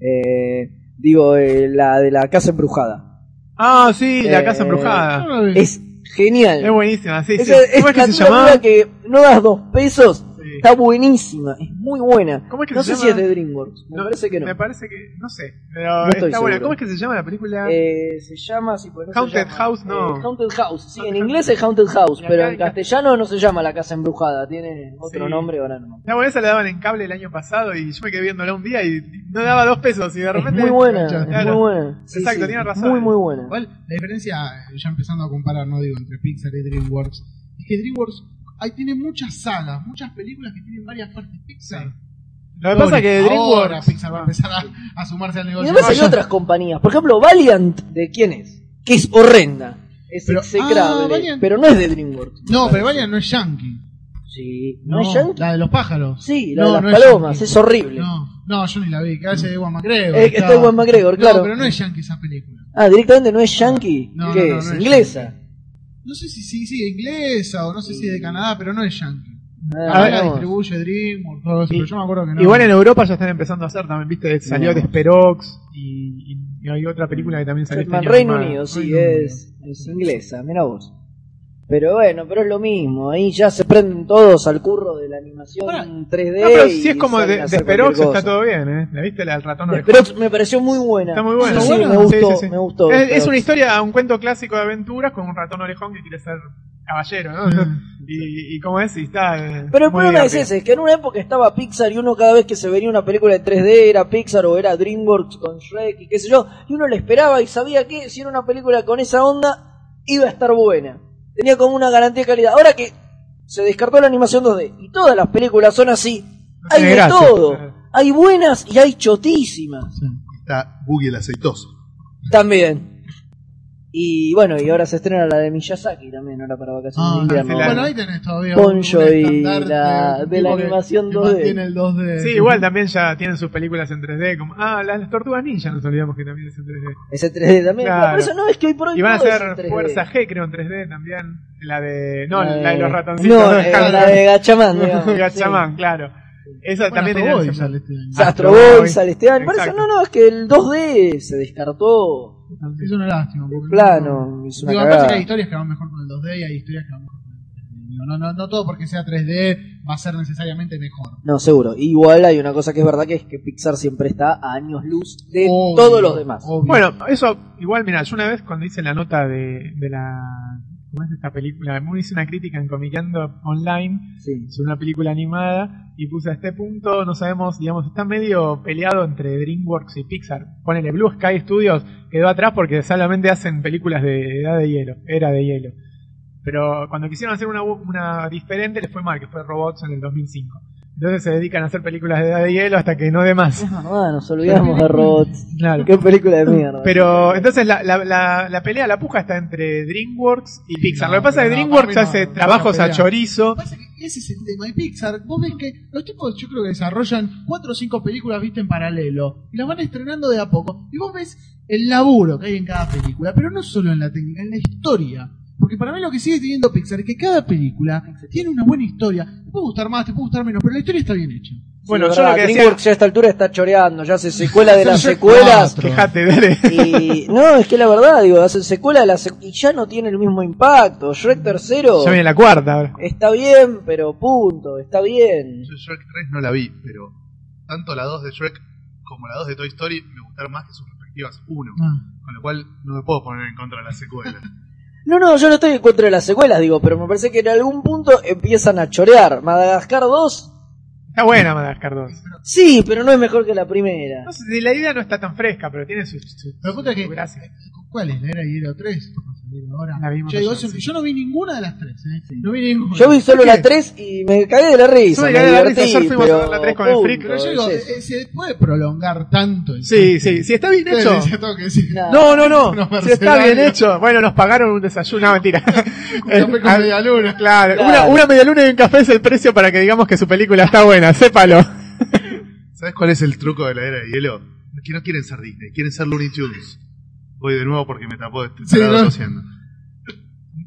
eh, digo, eh, la de la casa embrujada. Ah, sí, la Eh, casa No embrujada. Es genial. Es buenísima, sí, sí. Esa- es ¿Cómo es que la se llamaba? que no das dos pesos, Sí. está buenísima, es muy buena. ¿Cómo es que no se sé si llama? es de DreamWorks, me parece que no. Me parece que, no sé, pero No está buena. seguro. ¿Cómo es que se llama la película? Eh, se llama si pues, no se Haunted llama, House, no. eh, Haunted House, sí, Haunted en House. inglés es Haunted House, acá pero en castellano no se llama La Casa Embrujada, tiene otro Sí. nombre ahora no. La buena esa la daban en cable el año pasado y yo me quedé viéndola un día y no daba dos pesos y de Es repente... muy buena, es Claro. muy buena. Sí, Exacto, sí, tiene razón. Muy, muy buena. Igual, la diferencia, eh, ya empezando a comparar, no digo, entre Pixar y DreamWorks, es que DreamWorks ahí tiene muchas sagas, muchas películas que tienen varias partes Pixar. Lo que pasa es que Ahora DreamWorks... Pixar va a empezar a, a sumarse al Y negocio. además hay otras compañías, por ejemplo, Valiant, ¿de quién es? Que es horrenda, es Pero- execrable, ah, Valiant. pero no es de DreamWorks. No, pero Valiant no es Yankee. Sí, ¿no, es Yankee? La de los pájaros. Sí, la No, de las no es palomas, es horrible. No, no, yo ni la vi, que hace Ewan McGregor. Eh, está Ewan McGregor, claro. No, pero no es Yankee esa película. Ah, directamente no es Yankee, No, ¿qué no, no, es? no es ¿Inglesa? No sé si sí, sí, inglesa o no sé si de Canadá, pero no es Yankee. Ah, Ahora no. distribuye DreamWorks, todo eso, Y- pero yo me acuerdo que no. Igual en Europa ya están empezando a hacer también, viste, salió No. Desperox y, y- y hay otra película que también salió este Reino. Unido, sí, Reino Unido. es, es inglesa, mira vos. Pero bueno, pero es lo mismo, ahí ya se prenden todos al curro de la animación Ahora, 3D. No, pero si es como de, cualquier está todo bien, ¿eh? ¿La viste del ratón orejón? Desperox me pareció muy buena. Está muy buena. Me gustó, Sí, me gustó. Es, una historia, un cuento clásico de aventuras con un ratón orejón que quiere ser caballero, ¿no? Mm. <laughs> y, y como es, y está. eh, Pero el problema es ese, es que en una época estaba Pixar y uno cada vez que se venía una película de 3D era Pixar o era DreamWorks con Shrek y qué sé yo, y uno le esperaba y sabía que si era una película con esa onda iba a estar buena. Tenía como una garantía de calidad. Ahora que se descartó la animación 2D y todas las películas son así, hay de todo. Hay buenas y hay chotísimas. Está Boogie el aceitoso. También. Y bueno, y ahora se estrena la de Miyazaki también, ahora para vacaciones Ah, de invierno. Bueno, ahí tenés todavía Poncho un y la- de la que- animación que 2D. mantiene el 2D. Sí, igual también ya tienen sus películas en 3D. Como, ah, las, las Tortugas Ninja, nos olvidamos que también es en 3D. Ese 3D también. Claro. Por eso no es que hoy por hoy Y van a es en 3D. Fuerza G, creo, en 3D también. La de. No, La la de los ratoncitos. No, eh, la de Gachamán, <laughs> digamos. Gachamán, claro. Esa Bueno, también Astro Boy sale este año. Sí. Astro Boy sale este año. Por eso, no, no, es que el 2D se descartó. Es una lástima. Porque Plano, es una Digo, cagada. que hay historias que van mejor con el 2D y hay historias que van mejor con el 3D. Digo, no, no, no todo porque sea 3D va a ser necesariamente mejor. No, seguro. Igual hay una cosa que es verdad que es que Pixar siempre está a años luz de Obvio, todos los demás. obvio. Bueno, eso, igual, mira, yo una vez cuando hice la nota de, de la. ¿Cómo es esta película? Hice una crítica en Comiqueando Online Sí. sobre una película animada y puse a este punto, no sabemos, digamos, está medio peleado entre DreamWorks y Pixar. Ponele Blue Sky Studios, quedó atrás porque solamente hacen películas de edad de hielo, era de hielo. Pero cuando quisieron hacer una, una diferente les fue mal, que fue Robots en el 2005. Entonces se dedican a hacer películas de edad de hielo hasta que no dé más. Es verdad, nos olvidamos de robots. <laughs> Claro. Qué película de <laughs> mierda. Pero entonces la, la, la, la pelea, la puja está entre DreamWorks y Pixar. No, Lo que pasa es que DreamWorks no, hace no, trabajos a chorizo. Lo que pasa es que ese es el tema. Y Pixar, vos ves que los tipos, yo creo que desarrollan cuatro o cinco películas, viste, en paralelo. Y las van estrenando de a poco. Y vos ves el laburo que hay en cada película. Pero no solo en la técnica, en la historia. Porque para mí lo que sigue teniendo Pixar es que cada película tiene una buena historia. Te puede gustar más, te puede gustar menos, pero la historia está bien hecha. Bueno, Sí, yo verdad, lo que decía- ya a esta altura está choreando, ya hace secuela de <laughs> las secuelas. Fíjate, dale. Y no, es que la verdad, digo, hacen secuela de las sec- y ya no tiene el mismo impacto. Shrek tercero Ya viene la cuarta ahora. está bien, pero punto, está bien. Yo Shrek 3 no la vi, pero tanto la 2 de Shrek como la 2 de Toy Story me gustaron más que sus respectivas 1. Ah. Con lo cual no me puedo poner en contra de la secuela. <laughs> No, no, yo no estoy en contra de las secuelas, digo, pero me parece que en algún punto empiezan a chorear. Madagascar 2, Está buena Madagascar 2. sí, pero no es mejor que la primera. No sé, si la idea no está tan fresca, pero tiene su, su, Pero puta que. su gracia. ¿Cuál es? ¿La era Hielo 3? Ahora. La vimos yo, digo, ayer, eso- sí. yo no vi ninguna de las tres, ¿eh? No vi ninguna. Yo vi solo la 3 y me cagué de la risa. Yo me cagué de la risa, ayer fuimos a ver la 3 con el Freak, Pero yo digo, eh, se puede prolongar tanto. el Sí, sí, si está bien <laughs> hecho. No, no, no. <laughs> Si está bien hecho. Bueno, nos pagaron un desayuno. No, mentira. <laughs> Un café con Al- media luna. Claro, Claro. Una, una media luna y un café es el precio para que digamos que su película está buena. Sépalo. ¿Sabes cuál es el truco de la era de hielo? Que no quieren ser Disney, quieren ser Looney Tunes. Voy de nuevo porque me tapó este.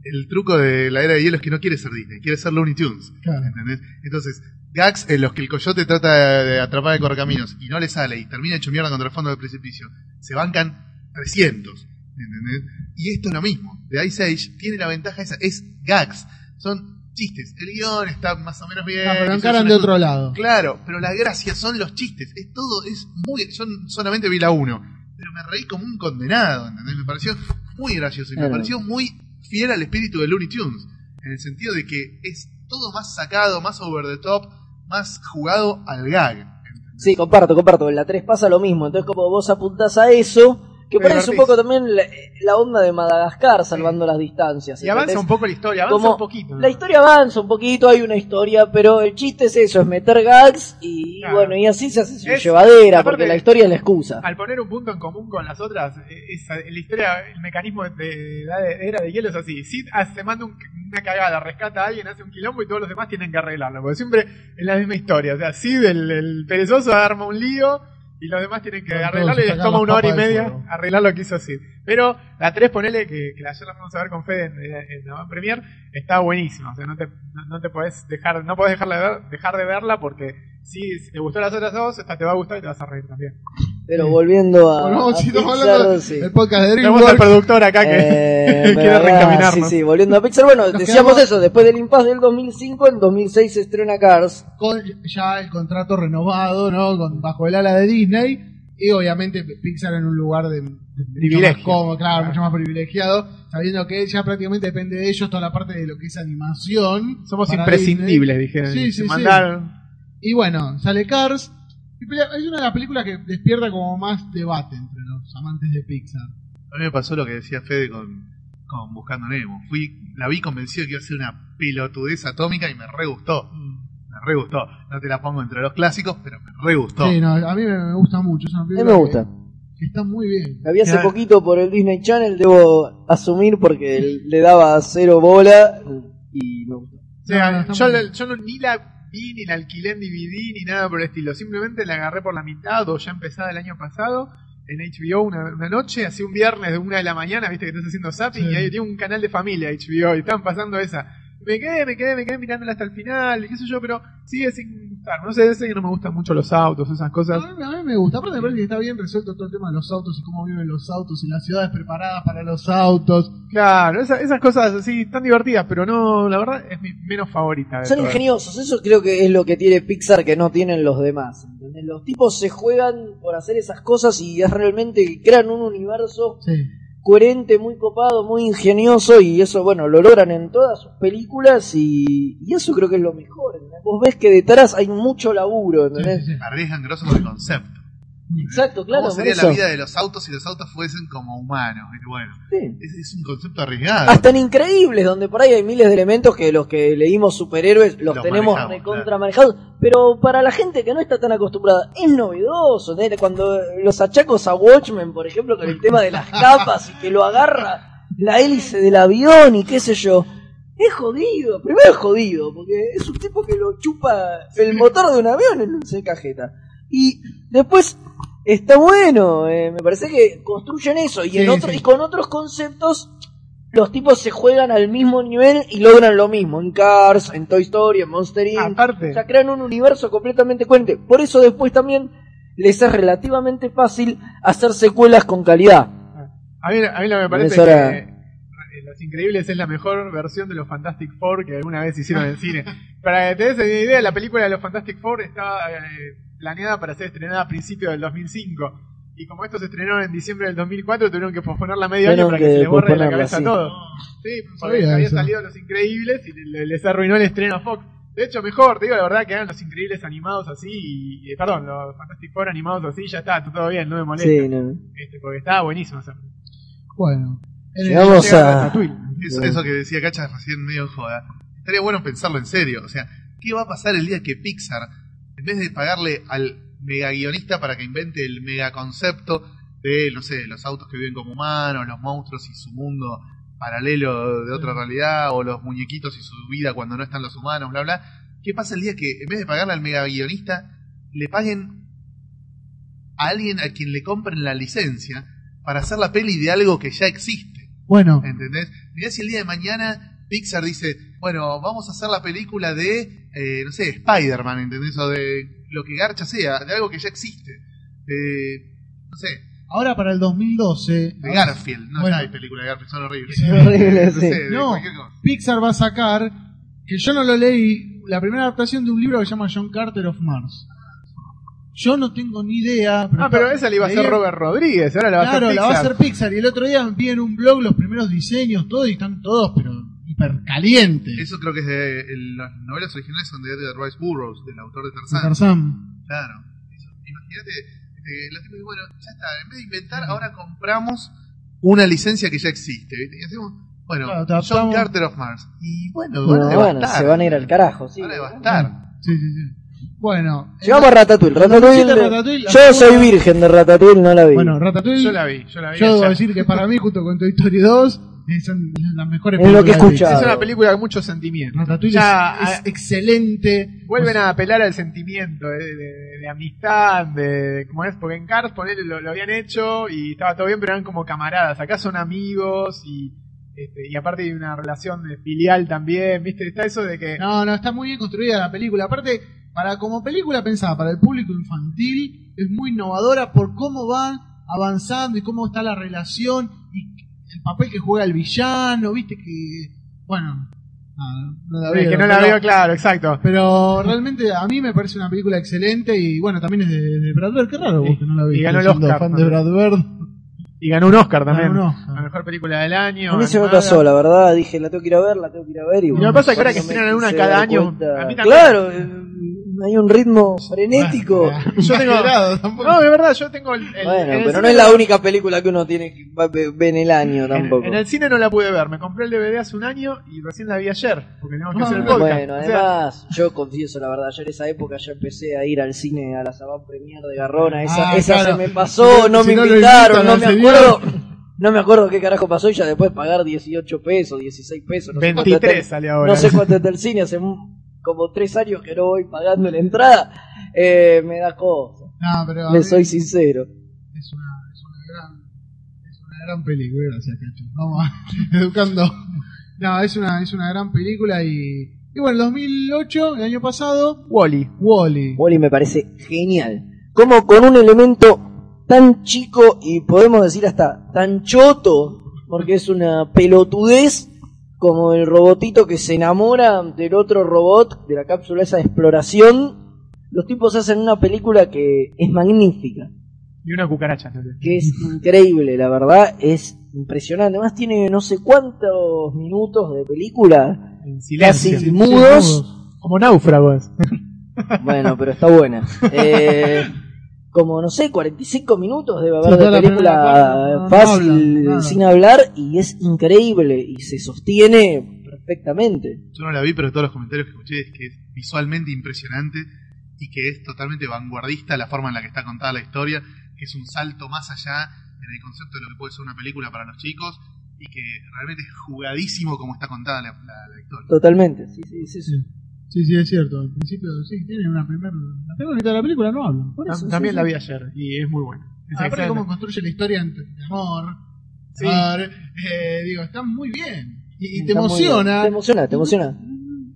El truco de la era de hielo es que no quiere ser Disney, quiere ser Looney Tunes. Claro. ¿Entendés? Entonces, gags en los que el coyote trata de, de atrapar de correcaminos y no le sale y termina hecho mierda contra el fondo del precipicio, se bancan 300. ¿Entendés? Y esto es lo mismo. The Ice Age tiene la ventaja esa, es gags. Son chistes. El guion está más o menos bien. Ah, pero encaran de otro lado. Claro, pero la gracia son los chistes. Es todo, es muy. Yo solamente vi la 1, pero me reí como un condenado, ¿entendés? Me pareció muy gracioso y me pareció muy fiel al espíritu de Looney Tunes. En el sentido de que es todo más sacado, más over the top, más jugado al gag. ¿entendés? Sí, comparto, comparto. En la 3 pasa lo mismo. Entonces, como vos apuntás a eso, que por es un poco también la, la onda de Madagascar, salvando las distancias. Y avanza ¿entendés? un poco la historia, avanza Como un poquito. ¿no? La historia avanza un poquito, hay una historia, pero el chiste es eso, es meter gags y Claro. bueno, y así se hace su Es- llevadera, porque la historia es la excusa. Al poner un punto en común con las otras, eh, esa- la historia, el mecanismo de, de era de hielo es así. Sid se manda un- una cagada, rescata a alguien, hace un quilombo y todos los demás tienen que arreglarlo. Porque siempre es la misma historia. O sea, Sid, el, el perezoso, arma un lío y los demás tienen que arreglarlo y les toma una hora y media arreglar lo que hizo Sid. Pero la 3, ponele que, que ayer la vamos a ver con Fede en, en, la Premier, está buenísima. O sea, no te, no, no te podés dejar, no podés dejarla de ver, dejar de verla porque si, si te gustó las otras dos, esta te va a gustar y te vas a reír también. Pero volviendo a, Bueno, a si Pixar, hablando sí. del podcast de Tenemos al DreamWorks. productor acá que Eh, <laughs> quiere reencaminarnos. Sí, sí, volviendo a Pixar. Bueno, Nos decíamos quedamos- eso, después del impasse del 2005, en 2006 se estrena Cars. con ya el contrato renovado, ¿no? Con, bajo el ala de Disney. Y obviamente Pixar en un lugar de, de mucho Privilegio. más cómodo, claro, mucho más privilegiado, sabiendo que ya prácticamente depende de ellos toda la parte de lo que es animación. Somos imprescindibles, Disney. dijeron. Sí, Se sí, mandaron. Y bueno, sale Cars. Y pelea- Es una de las películas que despierta como más debate entre los amantes de Pixar. A mí me pasó lo que decía Fede con, con Buscando Nemo. Fui, la vi convencido que iba a ser una pelotudez atómica y me re gustó. Me re gustó. No te la pongo entre los clásicos, pero me re gustó. Sí, no, a mí me, me gusta mucho. Es una A mí película me gusta. Que, que está muy bien. La vi hace Ya. poquito por el Disney Channel, debo asumir porque le daba cero bola y me gustó. O sea, No, no, yo, yo no, ni la vi, ni la alquilé en DVD, ni nada por el estilo. Simplemente la agarré por la mitad o ya empezada el año pasado en HBO una, una noche, así un viernes de una de la mañana, viste que estás haciendo zapping Sí. y ahí tiene un canal de familia HBO y estaban pasando esa. Me quedé, me quedé, me quedé mirándola hasta el final y qué sé yo, pero sigue sin gustar. No sé, ese que no me gustan mucho los autos, esas cosas. A mí, a mí me gusta, aparte me parece que está bien resuelto todo el tema de los autos y cómo viven los autos y las ciudades preparadas para los autos. Claro, esa- esas cosas así tan divertidas, pero no, la verdad es mi menos favorita. De Son todas. ingeniosos, eso creo que es lo que tiene Pixar que no tienen los demás. ¿entendés? Los tipos se juegan por hacer esas cosas y es realmente crean un universo Sí. Coherente, muy copado, muy ingenioso y eso, bueno, lo logran en todas sus películas y, y eso creo que es lo mejor. Vos ves que detrás hay mucho laburo, ¿entendés? sí. Arriesgan grosso con el concepto. Exacto, claro, ¿Cómo sería la vida de los autos si los autos fuesen como humanos? Bueno, Sí. es, es un concepto arriesgado. Hasta en Increíbles, donde por ahí hay miles de elementos que los que leímos superhéroes los, Los tenemos recontra claro. manejados, pero para la gente que no está tan acostumbrada, es novedoso. Cuando los achacos a Watchmen, por ejemplo, con el tema de las <laughs> capas y que lo agarra la hélice del avión y qué sé yo. Es jodido, primero es jodido, porque es un tipo que lo chupa el motor de un avión en un cajeta. Y después está bueno, eh, me parece que construyen eso y, en otro, sí. y con otros conceptos los tipos se juegan al mismo nivel y logran lo mismo en Cars, en Toy Story, en Monster Inc. Aparte. O sea, crean un universo completamente coherente. Por eso después también les es relativamente fácil hacer secuelas con calidad. A mí, a mí lo que me parece que eh, Los Increíbles es la mejor versión de los Fantastic Four que alguna vez hicieron en cine. <laughs> Para que te des una idea, la película de los Fantastic Four estaba eh, planeada para ser estrenada a principios del 2005. Y como esto se estrenó en diciembre del 2004, tuvieron que posponerla medio año para que, que se les borre de la cabeza sí. todo. Sí, porque sabía había eso. salido Los Increíbles y le- les arruinó el estreno a Fox. De hecho, mejor, te digo la verdad, que hagan Los Increíbles animados así, y, perdón, los Fantastic Four animados así, ya está, todo bien, no me molesta. Sí, no. Este, porque estaba buenísimo. película. Bueno. Llegamos a... Eso, eso que decía Cacha recién medio joda. Estaría bueno pensarlo en serio. O sea, ¿qué va a pasar el día que Pixar, en vez de pagarle al mega guionista para que invente el mega concepto de, no sé, los autos que viven como humanos, los monstruos y su mundo paralelo de otra realidad, o los muñequitos y su vida cuando no están los humanos, bla, bla. ¿Qué pasa el día que, en vez de pagarle al mega guionista, le paguen a alguien a quien le compren la licencia para hacer la peli de algo que ya existe? Bueno, ¿Entendés? Mirá si el día de mañana Pixar dice, bueno, vamos a hacer la película de, eh, no sé, Spider-Man, ¿entendés? O de lo que Garcha sea, de algo que ya existe. De, no sé, ahora para el 2012. de Garfield. No, Bueno. hay película de Garfield, son horribles. <laughs> Sí, horribles, no sé. Pixar va a sacar, que yo no lo leí, la primera adaptación de un libro que se llama John Carter of Mars. Yo no tengo ni idea. Ah, pero esa le iba a hacer Robert Rodríguez, ahora la va a Claro, hacer la va a hacer Pixar. Y el otro día vi en un blog los primeros diseños, todo, y están todos, pero hiper calientes. Eso creo que es de, el- las novelas originales son de Edgar Rice Burroughs, del autor de Tarzán. Tarzán. Claro. Eso. Imagínate, este, los tipos dicen, bueno, ya está, en vez de inventar, ahora compramos una licencia que ya existe. ¿viste? Y hacemos, bueno, Claro, John Carter of Mars. Y bueno, Bueno, van a bueno, se van a ir al carajo, sí. Van a devastar. Sí, sí, sí. Bueno. Llegamos a Ratatouille. Ratatouille, Ratatouille, yo soy virgen de Ratatouille, no la vi. Bueno, Ratatouille. Yo la vi, yo la vi. Yo debo ayer. decir que para mí, junto con Toy Story 2, Eh, Son las mejores Es lo que he películas de escuchado. Es una película con mucho sentimiento. Ratatouille Ya, es, excelente. Vuelven O sea, a apelar al sentimiento de, de- de amistad, de como es, porque en Cars ponele, lo, lo habían hecho y estaba todo bien, pero eran como camaradas. Acá son amigos y, este, y aparte hay una relación de filial también, ¿viste? Está eso de que No, no, está muy bien construida la película. Aparte, para como película pensada para el público infantil, es muy innovadora por cómo van avanzando y cómo está la relación y el papel que juega el villano, viste que, bueno, nada, no la veo, que no la pero- veo claro, exacto. Pero realmente a mí me parece una película excelente y bueno, también es de, de Brad Bird, qué raro vos Sí, que no la y viste. ganó el Oscar fan de. Brad Bird. Y ganó un Oscar también. Ganó un Oscar. La mejor película del año. A mí se me pasó, la verdad, dije, la tengo que ir a ver, la tengo que ir a ver. Y, Y bueno, lo que pasa es que ahora que me estrenan una cada año, a mí. Claro, eh, hay un ritmo frenético. <laughs> Yo tengo. Exagerado, tampoco. No, de verdad, yo tengo el. el- bueno, el pero no es la única película que uno tiene que va- ve ve en el año tampoco. en el cine no la pude ver, me compré el DVD hace un año y recién la vi ayer, porque tenemos que Ah, hacer el podcast. Bueno, O sea, además, yo confieso la verdad, yo en esa época ya empecé a ir al cine a la Saban Premier de Garrona, esa, Ah, esa claro. se me pasó, no me no invitaron, no me señor. acuerdo. No me acuerdo qué carajo pasó y ya después pagar 18 pesos, 16 pesos, no sé cuánto 23 está- sale ahora. No sé cuánto está el cine, hace un- como tres años que no voy pagando la entrada, eh, me da cosa, No, pero le soy sincero. es una, es una gran es una gran película, gracias Cacho. Vamos <laughs> educando. No, es una es una gran película y y bueno, el 2008, el año pasado, Wally. Wally. Wally me parece genial. Como con un elemento tan chico y podemos decir hasta tan choto, porque es una pelotudez como el robotito que se enamora del otro robot de la cápsula esa de exploración. Los tipos hacen una película que es magnífica, Y una cucaracha. no que es increíble, la verdad, es impresionante. Además tiene no sé cuántos minutos de película, En silencio. casi mudos. Como náufragos. Bueno, pero está buena. <laughs> Eh, como, no sé, 45 minutos debe Sí, haber de primera película no- fácil sin hablar y es increíble y se sostiene perfectamente. Yo no la vi, pero todos los comentarios que escuché es que es visualmente impresionante y que es totalmente vanguardista la forma en la que está contada la historia, que es un salto más allá en el concepto de lo que puede ser una película para los chicos y que realmente es jugadísimo como está contada la, la- la historia. Totalmente, sí, sí, sí, sí. Sí, sí, es cierto. Al principio sí, tiene una primera. La primera mitad de la película no habla. Por eso, Tam- También sí, la sí. vi ayer y es muy buena. Es Aparte cómo construye la historia entre amor. Sí. amor, eh, digo, está muy bien. Y, y te emociona. Te emociona, te emociona.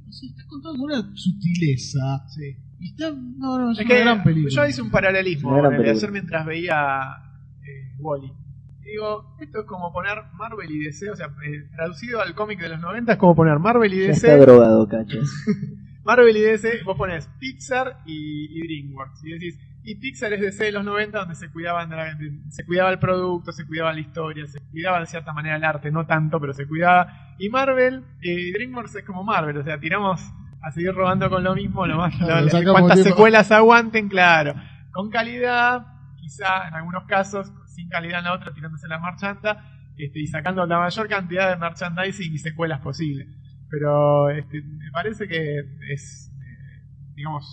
Sí, está contado con una sutileza. Sí. Y está, no, no, es, Es una que gran película. yo hice un paralelismo de ayer mientras veía eh, Wally. Digo, esto es como poner Marvel y DC, o sea, eh, traducido al cómic de los 90 es como poner Marvel y Ya DC. está drogado, cachas. <laughs> Marvel y DC, vos pones Pixar y, y DreamWorks. Y decís, y Pixar es DC de los 90 donde se cuidaban de la- de- se cuidaba el producto, se cuidaba la historia, se cuidaba de cierta manera el arte, no tanto, pero se cuidaba. Y Marvel y DreamWorks es como Marvel, o sea, tiramos a seguir robando con lo mismo, lo más, Claro, lo- sacamos cuantas tiempo. secuelas aguanten, claro. Con calidad, quizá en algunos casos, sin calidad en la otra, tirándose la marchanta, este, y sacando la mayor cantidad de merchandising y secuelas posible. Pero este, me parece que es, eh, digamos,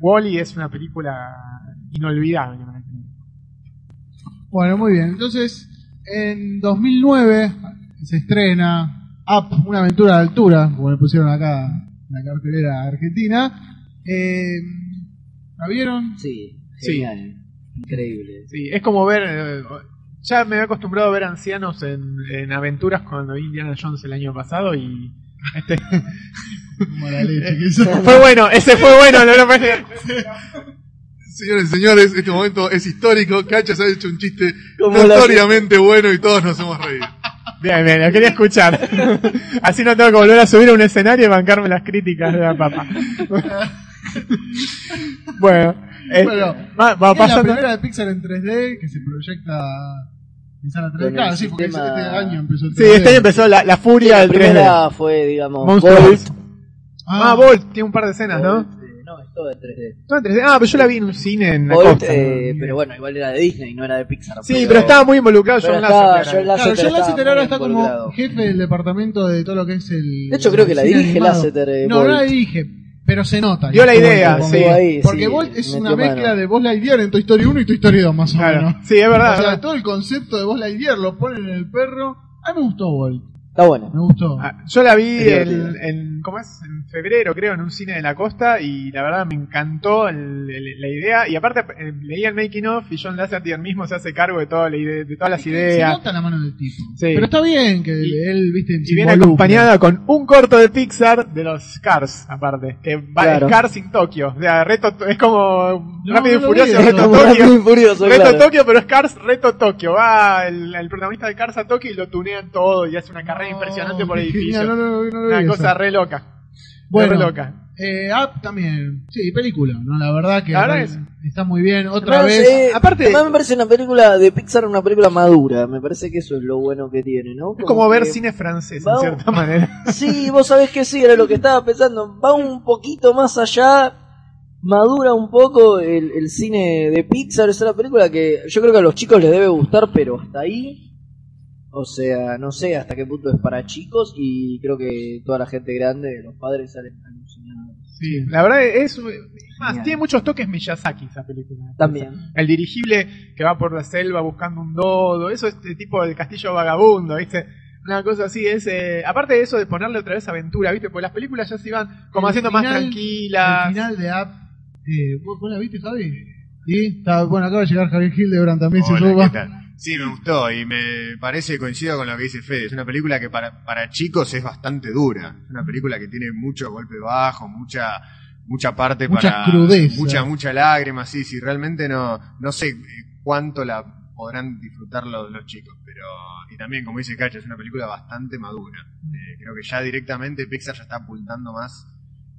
Wally es una película inolvidable. Bueno, muy bien. Entonces, en 2009 se estrena Up, una aventura de altura, como le pusieron acá en la cartelera argentina. Eh, ¿La vieron? Sí, Sí. Increíble. Sí, es como ver. Ya me he acostumbrado a ver ancianos en, en aventuras cuando vi Indiana Jones el año pasado y. Este, <laughs> Mala leche fue bueno, ese fue bueno, no lo puedes- Señores y señores, este momento es histórico. Cachas ha hecho un chiste notoriamente bueno y todos nos hemos reído. Bien, bien, lo quería escuchar. <laughs> Así no tengo que volver a subir a un escenario y bancarme las críticas de la papa. <laughs> bueno, eh, Bueno, va, va Es la primera de Pixar en 3D que se proyecta en sala 3D. Con Claro, el sí, porque este año empezó el 3D. Sí, este año empezó la, la furia la del 3D. primera fue, digamos, Monster Bolt. Bolt. Ah, Bolt, tiene un par de escenas, ¿no? Bolt, eh, No, es todo en 3D. No, en 3D. Ah, pero yo la vi en un cine en la Bolt, costa. eh, pero bueno, igual era de Disney, no era de Pixar. Sí, pero estaba muy involucrado pero John Lasseter. John Lasseter Claro, John Lasseter ahora está como jefe del departamento de todo lo que es el. De hecho, creo que la dirige. Lasseter, eh, no, no la dirige, pero se nota. Dio la idea, como- sí. Ahí, Porque sí, Bolt es una mezcla mano. de Buzz Lightyear en Toy Story 1 y Toy Story 2, más o Claro. menos. Sí, es verdad. O sea, verdad. todo el concepto de Buzz Lightyear lo ponen en el perro A mí me gustó Walt. Está bueno. Me gustó. Ah, Yo la vi en, en- ¿cómo es? en febrero, creo, en un cine de la costa y la verdad me encantó el- el- la idea. Y aparte eh, leía el making of y John Lasseter mismo se hace cargo de, toda la de todas las Se ideas. nota la mano del tipo. Sí. Pero está bien que Y- él, viste, Y se viene acompañada con un corto de Pixar de los Cars, aparte. Que va Claro. Cars in Tokio. O sea, reto, es como No, Rápido no y Furioso, vi, Reto no, Rápido Tokio. y Furioso, Reto claro. Tokio, pero es Cars Reto Tokio. Va el, el protagonista de Cars a Tokio y lo tunean todo y hace una carrera impresionante por <laughs> edificio. genial, no, no, no lo una cosa eso. re loca. Bueno, re loca. Eh, Up también. Sí, película, ¿no? La verdad que La verdad está, es- está muy bien. Otra vez. sé, aparte- además me parece una película de Pixar una película madura. Me parece que eso es lo bueno que tiene, ¿no? Es como ver cine francés, en cierta <laughs> manera. Sí, vos sabés que sí, era lo que estaba pensando. Va un poquito más allá, madura un poco el, el cine de Pixar. Es una película que yo creo que a los chicos les debe gustar, pero hasta ahí. O sea, no sé hasta qué punto es para chicos y creo que toda la gente grande, los padres salen alucinados. Sí, la verdad es. es Más, Genial. tiene muchos toques Miyazaki esa película. También. El dirigible que va por la selva buscando un dodo, eso es de tipo del castillo vagabundo, ¿viste? Una cosa así, es. eh, aparte de eso de ponerle otra vez aventura, ¿viste? Porque las películas ya se iban como El haciendo más tranquilas. El final de Up. Eh, ¿vos, vos la viste, Javi? Sí, está, bueno, acaba de llegar Javier Hildebrand también, se Hola, suba. ¿qué tal? Sí, me gustó y me parece coincido con lo que dice Fede. Es una película que para, para chicos es bastante dura. Es una película que tiene mucho golpe bajo, mucha mucha parte Mucha para crudeza. mucha mucha lágrima, sí, sí, realmente no no sé eh, cuánto la podrán disfrutar los, los chicos, pero y también como dice Cacha, es una película bastante madura. Eh, creo que ya directamente Pixar ya está apuntando más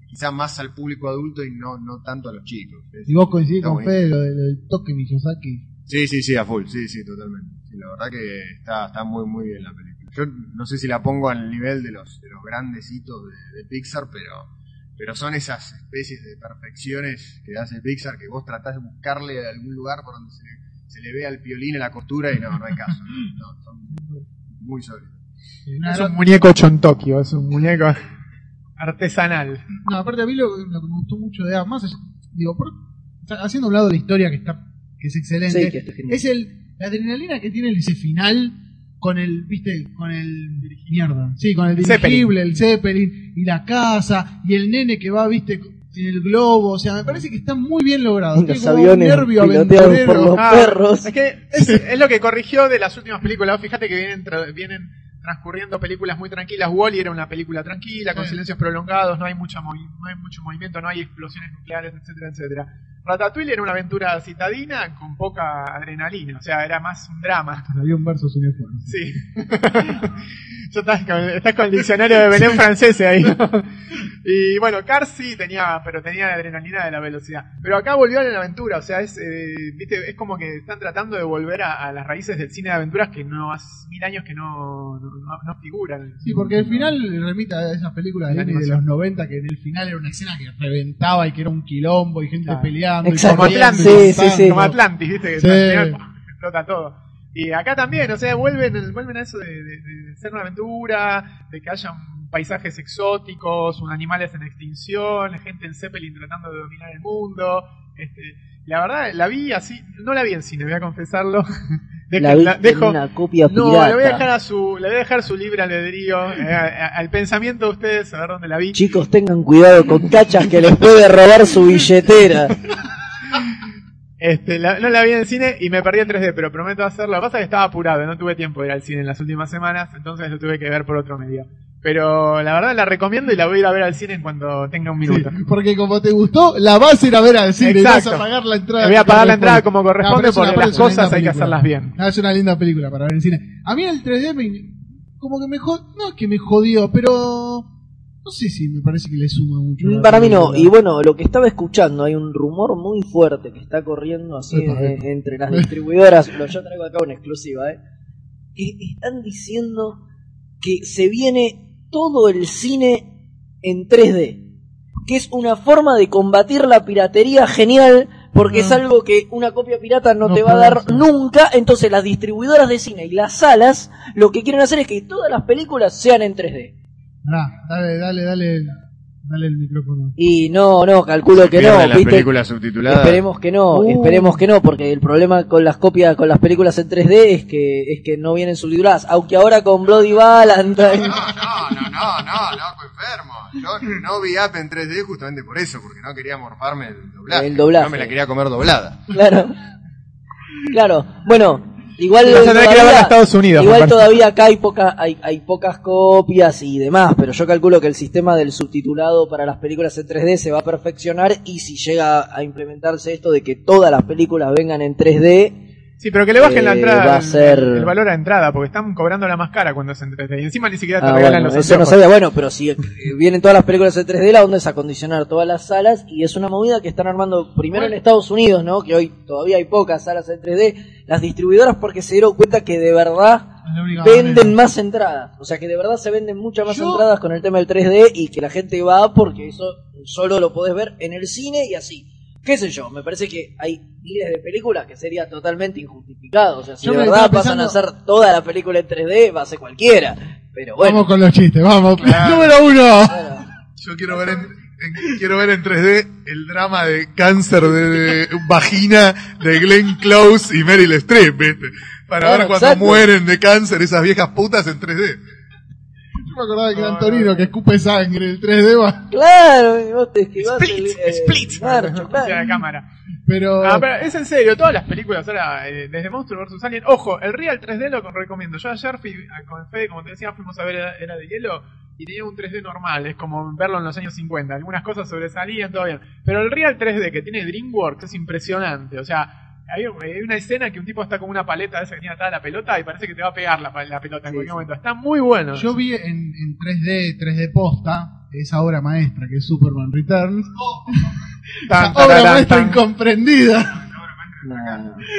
quizás más al público adulto y no no tanto a los chicos. Es- Y vos coincidís con. Fede, lo del, lo del toque Miyazaki. Sí, sí, sí, a full, sí, sí, totalmente. Sí, la verdad que está, está muy, muy bien la película. Yo no sé si la pongo al nivel de los, de los grandes hitos de, de Pixar, pero, pero son esas especies de perfecciones que hace Pixar que vos tratás de buscarle algún lugar por donde se le, se le vea el piolín en la costura y no, no hay caso. No, No, son muy sólidos. Es un muñeco hecho en Tokio, es un muñeco artesanal. No, aparte a mí lo, lo que me gustó mucho de más allá- digo, por- haciendo un lado la historia que está que es excelente, Sí, que está genial. es el la adrenalina que tiene ese final con el, viste, con el mierda, sí, con el Zeppelin. dirigible, el Zeppelin y la casa y el nene que va, viste, en el globo, o sea, me parece que está muy bien logrado. Los aviones nervio por aventurero. los- Ah, perros. Es que es, es lo que corrigió de las últimas películas. Fíjate que vienen, tra- vienen transcurriendo películas muy tranquilas. Wally era una película tranquila, con Sí. silencios prolongados, no hay, mucha movi- no hay mucho movimiento, no hay explosiones nucleares, etcétera, etcétera. Ratatouille era una aventura citadina con poca adrenalina, o sea, era más un drama. Avión versus un esfuerzo. Sí. <laughs> Estás con, estás con el diccionario de Belén francés ahí. y bueno, Cars sí tenía, pero tenía la adrenalina de la velocidad. Pero acá volvió a la aventura, o sea, es, eh, viste, es como que están tratando de volver a, a las raíces del cine de aventuras que no hace mil años que no, no, figuran. Sí, porque el final remita a esas películas de, de los 90 que en el final era una escena que reventaba y que era un quilombo y gente Claro. Peleando. Exacto. Como Atlantis, Sí, sí, sí. como Atlantis, viste, que explota todo. Y acá también, o sea, vuelven, vuelven a eso de, de- de ser una aventura, de que haya paisajes exóticos, un animales en extinción, gente en Zeppelin tratando de dominar el mundo. Este, la verdad, la vi así, no la vi en cine, voy a confesarlo. <laughs> Dejo- La vi la- en dejo- una copia no, pirata. le voy a dejar a su, le voy a dejar su libre albedrío, eh, a- a- al pensamiento de ustedes, a ver dónde la vi. Chicos, tengan cuidado con cachas que les puede robar su billetera. <laughs> Este, la- no la vi en el cine y me perdí en 3D, pero prometo hacerlo. Lo que pasa es que estaba apurado, no tuve tiempo de ir al cine en las últimas semanas, entonces lo tuve que ver por otro medio. Pero la verdad la recomiendo y la voy a ir a ver al cine cuando tenga un minuto. Sí, porque como te gustó, la vas a ir a ver al cine y vas a pagar la entrada. Voy a que pagar la entrada como corresponde No, porque las cosas hay que película. hacerlas bien. Ah, es una linda película para ver en cine. A mí el 3D me, como que me jodió, no es que me jodió, pero no sé si me parece que le suma mucho. la Para mí no. Y bueno, lo que estaba escuchando, hay un rumor muy fuerte que está corriendo así en- entre las <laughs> distribuidoras. Lo yo traigo acá una exclusiva, ¿eh? Que están diciendo que se viene todo el cine en 3D. Que es una forma de combatir la piratería genial. Porque es Ah. algo que una copia pirata no, No te va a dar hacer. nunca. Entonces las distribuidoras de cine y las salas lo que quieren hacer es que todas las películas sean en 3D. Pará, dale, dale, dale. Dale el micrófono. Y no, no, calculo que no. Las ¿viste? películas subtituladas. Esperemos que no, Uh. esperemos que no, porque el problema con las copias, con las películas en 3D es que es que no vienen subtituladas. Aunque ahora con Bloody Valentine. <laughs> No, no, no, no, loco enfermo. Yo no vi App en 3D justamente por eso, porque no quería morfarme el doblaje. El doblaje. No me la quería comer doblada. Claro. Claro. Bueno, igual todavía, Estados Unidos, igual todavía acá hay, poca, hay, hay pocas copias y demás, pero yo calculo que el sistema del subtitulado para las películas en 3D se va a perfeccionar y si llega a implementarse esto de que todas las películas vengan en 3D, Sí, pero que le bajen la Eh, entrada, va a el, ser- el valor a entrada, porque están cobrando la más cara cuando es en 3D. Y encima ni siquiera te Ah, regalan bueno, los eso no sabía. Bueno, pero si eh, vienen todas las películas en 3D, la onda es acondicionar todas las salas y es una movida que están armando primero en Estados Unidos, ¿no? Que hoy todavía hay pocas salas en 3D. Las distribuidoras porque se dieron cuenta que de verdad venden manera. más entradas. O sea, que de verdad se venden muchas más Yo- entradas con el tema del 3D y que la gente va porque eso solo lo podés ver en el cine y así. ¿Qué sé yo? Me parece que hay miles de películas que sería totalmente injustificado. O sea, si Yo de verdad pasan a hacer toda la película en 3D, va a ser cualquiera. Pero bueno. Vamos con los chistes, vamos. Número uno. bueno. Yo quiero ver en, en- quiero ver en 3D el drama de cáncer de, de vagina de Glenn Close y Meryl Streep, ¿viste? Para Claro, ver cuando exacto. mueren de cáncer esas viejas putas en 3D. Yo me acordaba de Gran Torino que escupe sangre, el 3D va. Claro, y vos te esquivás Split, el, eh, split. marcho, <laughs> claro. La cámara. Pero. Ah, pero es en serio, todas las películas ahora, eh, desde Monstruo vs. Alien, ojo, el Real 3D lo recomiendo. Yo ayer fui a- con Fede, como te decía, fuimos a ver Era, Era de Hielo y tenía un 3D normal, es como verlo en los años 50. Algunas cosas sobresalían, todo bien. Pero el Real 3D que tiene DreamWorks es impresionante, o sea... Hay, hay una escena que un tipo está con una paleta de esa que tiene atada la pelota y parece que te va a pegar la, la pelota en Sí, cualquier sí. momento. Está muy bueno. Yo vi en, en 3D, 3D posta, esa obra maestra que es Superman Returns. Tan, obra tararán, maestra tan, incomprendida. No,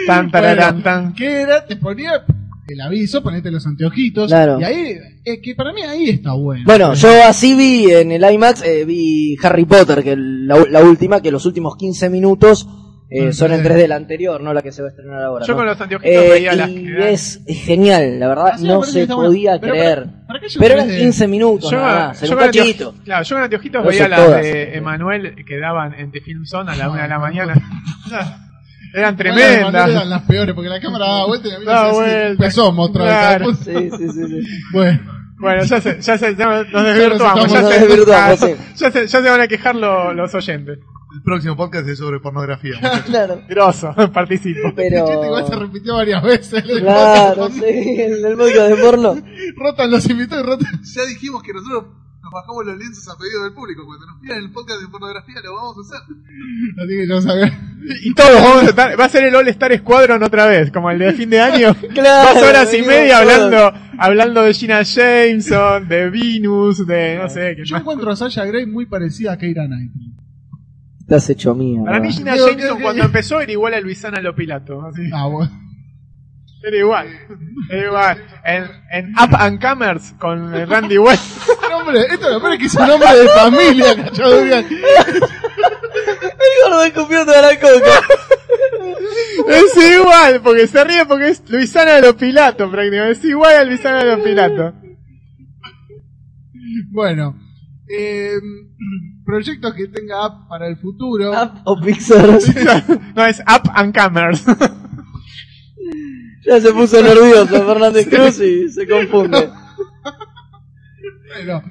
tan, tararán, tan. ¿Qué era? Te ponía el aviso, ponete los anteojitos. Claro. Y ahí, eh, que para mí ahí está bueno. Bueno, yo así vi en el IMAX, eh, vi Harry Potter, que la, la última, que los últimos 15 minutos eh, son en 3D. 3D, la anterior, no la que se va a estrenar ahora. Yo ¿no? con los anteojitos Eh, veía las y es, es genial, la verdad, me no se bueno. podía Pero creer. para- para que haya Pero eran 3D. 15 minutos, Yo, nada más, yo un cachito. claro, yo con anteojitos No veía sé las todas. de Emanuel que daban en The Film Zone a la No, una de la no, mañana. no. <laughs> Eran Bueno, tremendas. eran las peores porque la cámara daba vuelta y a mí vuelta. empezó otra Claro. Sí, sí, sí, sí. Bueno, Bueno, ya se, ya se, ya nos desvirtuamos. Ya nos se, desvirtuamos, <laughs> ah, sí. ya se, ya se van a quejar lo- los oyentes. El próximo podcast es sobre pornografía. <laughs> Claro, Grosso, <laughs> participo. el chiste pero... igual se repitió varias veces. Claro, <laughs> sí, el, el módico de porno. Rotan los invitados y rotan. Ya dijimos que nosotros nos bajamos los lienzos a pedido del público. Cuando nos pidan el podcast de pornografía lo vamos a hacer. Así que ya sabía. Y todos vamos a estar, va a ser el All Star Squadron otra vez, como el de fin de año. Claro, Dos horas y media hablando, hablando de Gina Jameson, de Venus, de no sé qué Yo más. encuentro a Sasha Grey muy parecida a Keira Knightley. Estás hecho mía. Para mí Gina Jameson que- cuando empezó era igual a Luisana Lopilato. Así. Ah, bueno. Era igual. Era igual. En, en Up and Comers con eh, Randy West. <laughs> Nombre, esto lo peor es que es un nombre de familia, cachado. Durian. <laughs> El gordo escupiendo de la coca. <laughs> es igual, porque se ríe porque es Luisana Lopilato prácticamente. Es igual a Luisana Lopilato. Bueno, eh, proyectos que tenga app para el futuro. App o Pixar. <laughs> No, es Up and Comers. Ya se puso nervioso Fernández Cruz y se confunde. Bueno,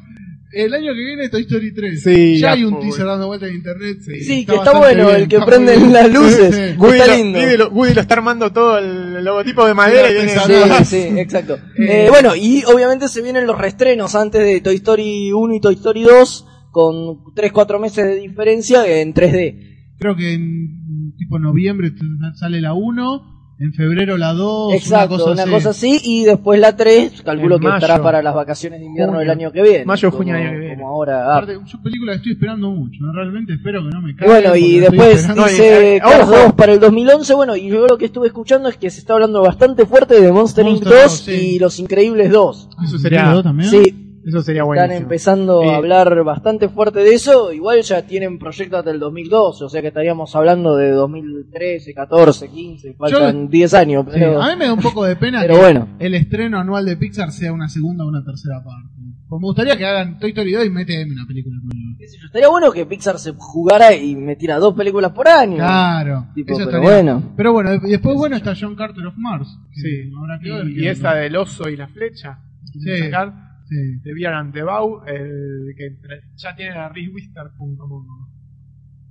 el año que viene Toy Story 3. Sí, ya hay un teaser dando vuelta en internet. Sí, que está bastante bueno, bien, el que está prende las luces. Sí, sí. Woody Está lo, lindo. Woody lo- Woody lo está armando todo el logotipo de madera y viene-. Sí, sí, exacto. <laughs> Eh, bueno, y obviamente se vienen los restrenos antes de Toy Story 1 y Toy Story 2 con 3-4 meses de diferencia en 3D. Creo que en tipo noviembre sale la 1, en febrero la 2, Exacto, una cosa una así. cosa así, y después la 3, calculo En que mayo. estará para las vacaciones de invierno Junio. del año que viene. Mayo, junio del año que viene. Como ahora. ah. Aparte, yo película que estoy esperando mucho, ¿no? realmente espero que no me caiga. bueno, y después No, dice eh, Cars ojo. 2 para el 2011. Bueno, y yo lo que estuve escuchando es que se está hablando bastante fuerte de Monster, Inc. Monster 2 2, sí. y Los Increíbles 2. Eso sería- también? Sí, Eso sería Están buenísimo. empezando a hablar bastante fuerte de eso. Igual ya tienen proyectos hasta el 2012, o sea que estaríamos hablando de 2013, 14, 15, faltan 10 años. Sí, Pero, a mí me da un poco de pena <laughs> pero que bueno, el estreno anual de Pixar sea una segunda o una tercera parte. Pues me gustaría que hagan Toy Story 2 y meten una película nueva. yo, estaría bueno que Pixar se jugara y metiera dos películas por año. Claro. Tipo, eso pero estaría- bueno. Pero bueno, y después bueno está John Carter of Mars. Sí. habrá que Y, y es esa del oso y la flecha. Sí. Sacar sí. de Beer and the Bow, el que ya tienen a Reese Witherspoon como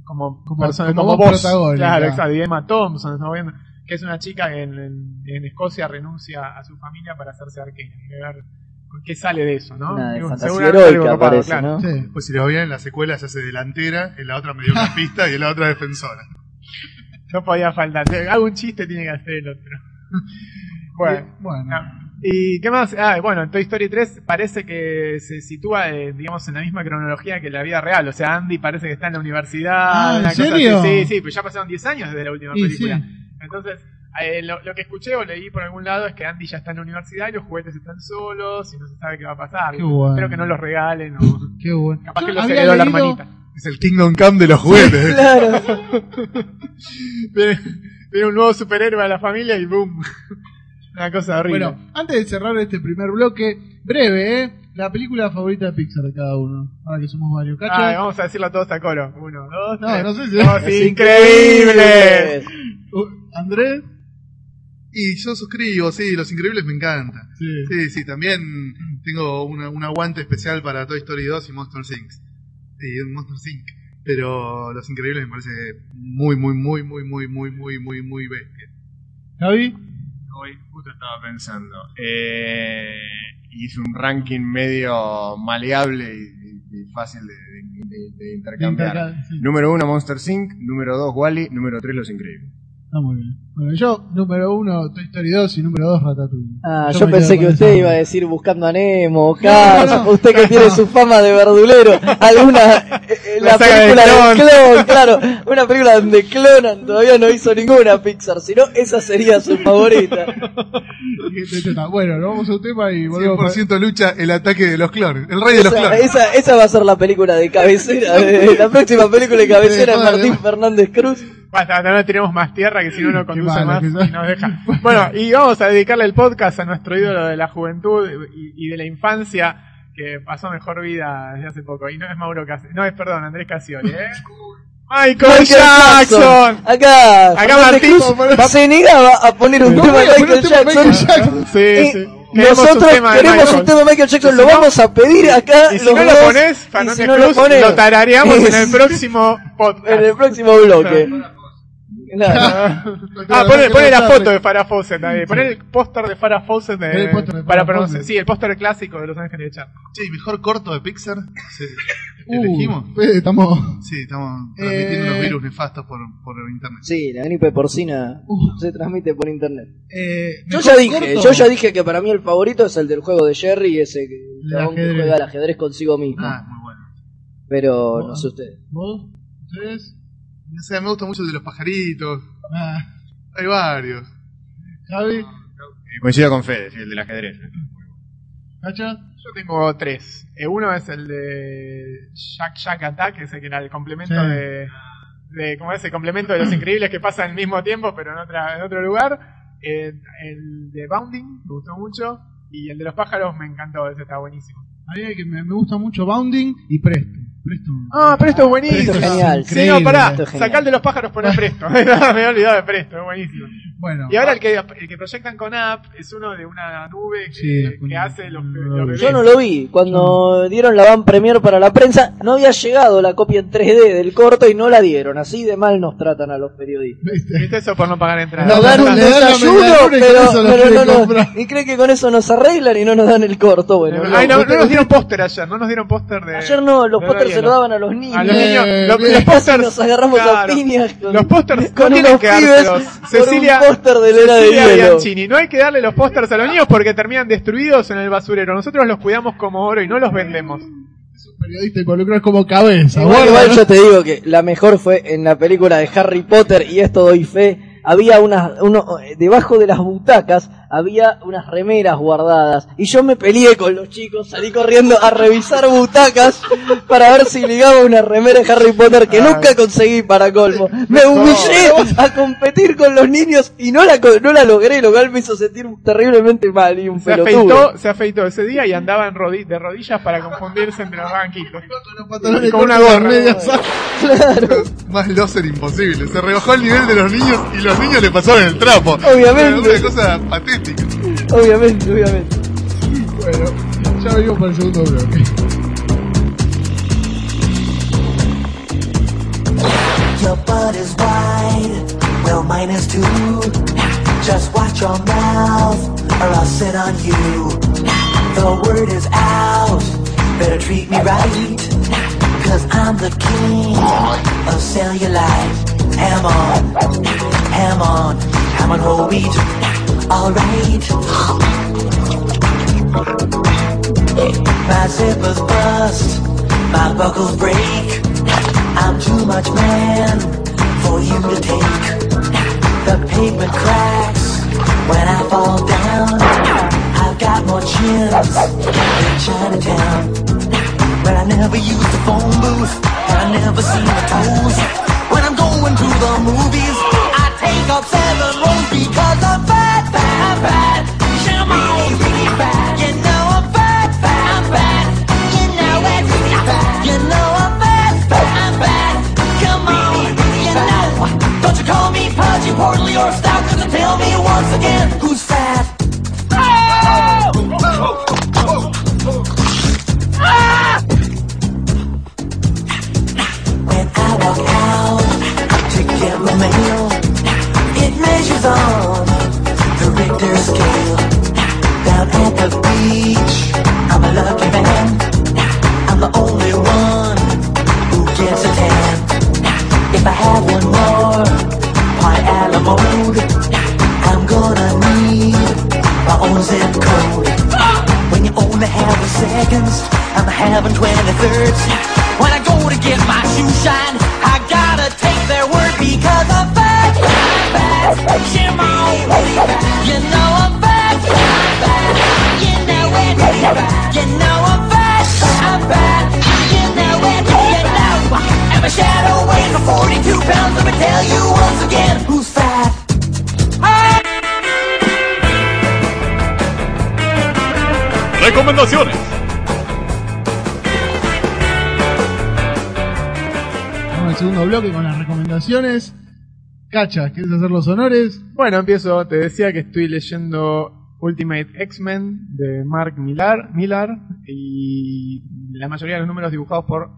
como Como- persona- como como voz. Claro, exacto. Y Emma Thompson, estamos viendo, que es una chica que en, en- en Escocia renuncia a su familia para hacerse arquera. Que ver qué sale de eso, ¿no? Una seguramente algo heroica copado, parece, claro. ¿no? Sí. Pues si lo bien en la secuela se hace delantera, en la otra mediocampista y en la otra defensora. <laughs> No podía faltar. Si Hago un chiste, tiene que hacer el otro. Bueno. <laughs> Bueno. ¿Y qué más? Ah, bueno, en Toy Story 3 parece que se sitúa, eh, digamos, en la misma cronología que la vida real. O sea, Andy parece que está en la universidad. Ah, ¿en una cosa serio? así. Sí, sí, pero ya pasaron 10 años desde la última Y película. sí. Entonces, eh, lo, lo que escuché o leí por algún lado es que Andy ya está en la universidad y los juguetes están solos y no se sabe qué va a pasar. Qué bueno. Espero que no los regalen o <laughs> Qué bueno. capaz que los heredó la leído- hermanita. Es el Kingdom Come de los juguetes. <laughs> Claro. <laughs> Viene, viene un nuevo superhéroe a la familia y boom. Una cosa horrible. Bueno, antes de cerrar este primer bloque, breve, ¿eh? La película favorita de Pixar de cada uno. Ahora que somos varios. Vamos a decirlo todos a coro. Uno, dos, No, tres. no sé si- increíbles. Uh, ¿Andrés? Y yo suscribo, sí, Los Increíbles me encanta. Sí. Sí, sí, también tengo una- un aguante especial para Toy Story 2 y Monster Inc. Y Monster Inc. Pero Los Increíbles me parece muy, muy, muy, muy, muy, muy, muy, muy, muy bestia. ¿Javi? Hoy justo estaba pensando. Eh, hice un ranking medio maleable y, fácil de, de- de- de intercambiar. Sí. Número 1 Monster Inc., número 2 Wally, número 3 Los Increíbles. Está muy bien. Bueno, yo, número uno, Toy Story 2 y número 2, Ratatouille. Ah, Yo pensé que usted iba a decir buscando a Nemo, Cars, no, no. usted que tiene su fama de verdulero, <laughs> alguna eh, eh, La la, saga de película de Clon. claro, una película donde clonan, todavía no hizo ninguna Pixar, sino esa sería su favorita. <laughs> Bueno, nos vamos a un tema y volvemos. 100% lucha el ataque de los clones. El rey de los clones. esa, esa va a ser la película de cabecera, de- la próxima película de cabecera vale, Martín. Fernández Cruz. Basta, no tenemos más tierra que si no no conduce malo más y nos deja. Bueno, y vamos a dedicarle el podcast a nuestro ídolo de la juventud y, y de la infancia que pasó mejor vida desde hace poco. Y no es Mauro Casioli, no es, perdón, Andrés Casioli, ¿eh? Michael, Michael Jackson. Acá, Acá Fernández Martín Cruz se negaba a poner un No tema de a poner Michael un tema de Jackson. Michael Jackson. Sí, sí. Queremos nosotros queremos Michael. un tema de Michael Jackson, lo vamos a pedir acá Y si los no lo pones, Fernández si no lo Cruz, lo, pones, tarareamos en el <laughs> próximo podcast. en el próximo bloque. <laughs> Claro. <laughs> Ah, pone, pone la foto de Farah Fawcett ahí. Pon el póster de Farah Fawcett de- Pon el póster de para pronunciar. Fawcett. Sí, el póster clásico de Los Ángeles de Charlie. Che, ¿y mejor corto de Pixar? Sí. <laughs> Uh, ¿Elegimos? Fede, estamos. Sí, estamos transmitiendo Eh. unos virus nefastos por, por internet. Sí, la gripe porcina Uh. se transmite por internet. Eh, Yo mejor ya dije, corto. yo ya dije que para mí el favorito es el del juego de Jerry, ese que, El chabón que ajedrez. juega al ajedrez consigo mismo. Ah, muy bueno. Pero no sé usted. ¿Vos? ¿Ustedes? No sé, me gusta mucho el de los pajaritos. Ah, Hay varios. Javi, Eh, coincido con Fede, el del ajedrez. ¿Cacha? Yo tengo tres. Eh, uno es el de Jack Jack Attack, ese que era el complemento Sí. de, de. ¿Cómo es? El complemento de los increíbles que pasa al mismo tiempo, pero en, otra, en otro lugar. Eh, el de Bounding, me gustó mucho. Y el de los pájaros me encantó, ese está buenísimo. A mí que me, me gusta mucho Bounding y Presto. Presto. Ah, Presto es buenísimo. Presto es genial. Sí, no, pará. El de los pájaros por el <laughs> Presto. <laughs> me había olvidado de Presto, es buenísimo. Bueno. Y ahora el que, el que proyectan con App es uno de una nube que, Sí, que con- hace los, no los. Yo no lo vi. Cuando dieron la van premier para la prensa, no había llegado la copia en 3D del corto y no la dieron. Así de mal nos tratan a los periodistas. ¿Viste? ¿Viste eso por no pagar entrada? No, Nos dan un desayuno, pero, pero no y creen que con eso nos arreglan y no nos dan el corto. Bueno, Ay, no, no. no nos dieron póster ayer, no nos dieron póster de. Ayer no, los de pósters se hielo. lo daban a los niños. A los niños, Eh, los pósters. nos agarramos a claro. piñas con, Los pósters con no tienen unos que pibes dárselos. por Cecilia, un póster de de Cecilia hielo. Bianchini, no hay que darle los pósters a los niños porque terminan destruidos en el basurero. Nosotros los cuidamos como oro y no los vendemos. Es un periodista involucrado como cabeza. Igual, guarda, igual ¿no? yo te digo que la mejor fue en la película de Harry Potter, y esto doy fe, había unas, uno, eh, debajo de las butacas había unas remeras guardadas. Y yo me peleé con los chicos, salí corriendo a revisar butacas para ver si ligaba una remera de Harry Potter que nunca conseguí para colmo. Me humillé a competir con los niños y no la, no la logré, lo cual me hizo sentir terriblemente mal y un Se pelotudo. afeitó, se afeitó ese día y andaba en rodi- de rodillas para confundirse entre los banquitos. Pantalones Con una gorra. <laughs> Claro, Más loser imposible. Se rebajó el nivel de los niños y los niños le pasaron el trapo. Obviamente. Una cosa patética. Obviamente, obviamente. Bueno, ya venimos para el segundo bloque. Your butt is wide, well mine is too. Just watch your mouth, or I'll sit on you. The word is out, better treat me right. Cause I'm the king of cellulite. Ham on, ham on, ham on whole wheat. Alright. My zippers bust, my buckles break. I'm too much man for you to take. The pavement cracks when I fall down. I've got more chins than Chinatown. But I never use the phone booth, and I never see my toes. When I'm going to the movies, I take up seven You know I'm fat, I'm fat. Come on, you know. Don't you call me pudgy, portly, or stout, cause you tell me once again who's Cacha, ¿quieres hacer los honores? Bueno, empiezo. Te decía que estoy leyendo Ultimate X-Men de Mark Millar, Millar y la mayoría de los números dibujados por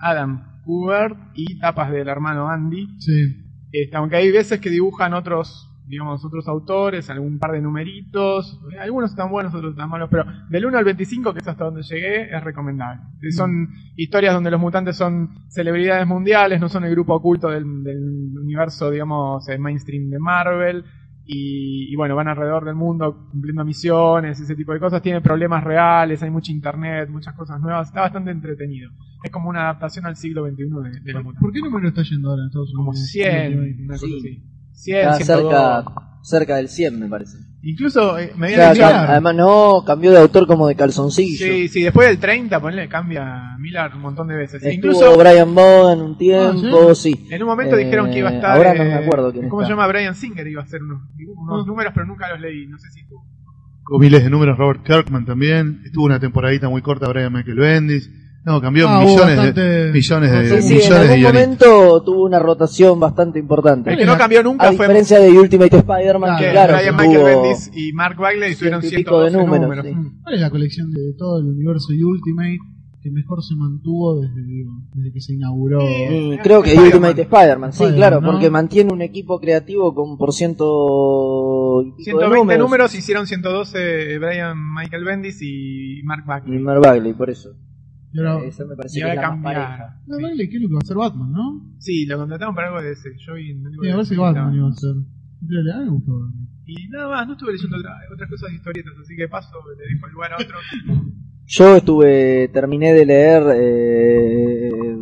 Adam Kubert y tapas del hermano Andy. Sí. Este, aunque hay veces que dibujan otros, digamos, otros autores, algún par de numeritos, eh, algunos están buenos, otros están malos, pero del 1 al 25, que es hasta donde llegué, es recomendable. Eh, Son historias donde los mutantes son celebridades mundiales, no son el grupo oculto del, del universo, digamos, eh, mainstream de Marvel. Y, y bueno, van alrededor del mundo cumpliendo misiones, ese tipo de cosas. Tiene problemas reales, hay mucha internet, muchas cosas nuevas. Está bastante entretenido. Es como una adaptación al siglo XXI de, de los mutantes. ¿Por qué número está yendo ahora en Estados Como Unidos? 100, una cosa Sí. así. 100, Está 102. cerca, cerca del 100, me parece. Incluso eh, me O habían sea, dicho- cam- además no, cambió de autor como de calzoncillo. Sí, sí, después del 30, ponle, cambia Miller un montón de veces. Estuvo Incluso Brian Vaughan un tiempo, sí. en un momento Eh, dijeron que iba a estar. ahora no eh, me acuerdo quién ¿Cómo se está. llama? Brian Singer iba a hacer unos, unos Ah. números, pero nunca los leí. No sé si tú. Con miles de números Robert Kirkman también. Estuvo una temporadita muy corta Brian Michael Bendis. No, cambió Ah, millones, bastante- de, millones Sí, de Sí, sí, en millones de algún guionistas. momento tuvo una rotación bastante importante. El que no cambió nunca A fue diferencia de Ultimate Spider-Man, que que claro, Brian que Michael tuvo- Bendis y Mark Bagley estuvieron ciento y pico de 112 números, números. sí. Mm. ¿Cuál es la colección de todo el universo de Ultimate que mejor se mantuvo desde, desde que se inauguró? Mm, creo que Spider-Man. Ultimate Spider-Man, sí, Spider-Man, claro, ¿no? porque mantiene un equipo creativo con por ciento y pico de 120 números. números. hicieron 112 Brian Michael Bendis y Mark Y Bagley. Mark Bagley, por eso. Y ahora- Esa me parece que es la más pareja. No, Bailey, ¿qué es lo que va a hacer Batman, no? Sí, lo contrataron para algo de ese. Yo vi en algo Sí, de a ver si ese, Batman iba a ser. Me gustó. Y nada más, no estuve leyendo otra- otras cosas de historietas, así que paso, le dejo el lugar a otro. <laughs> Yo estuve, terminé de leer eh,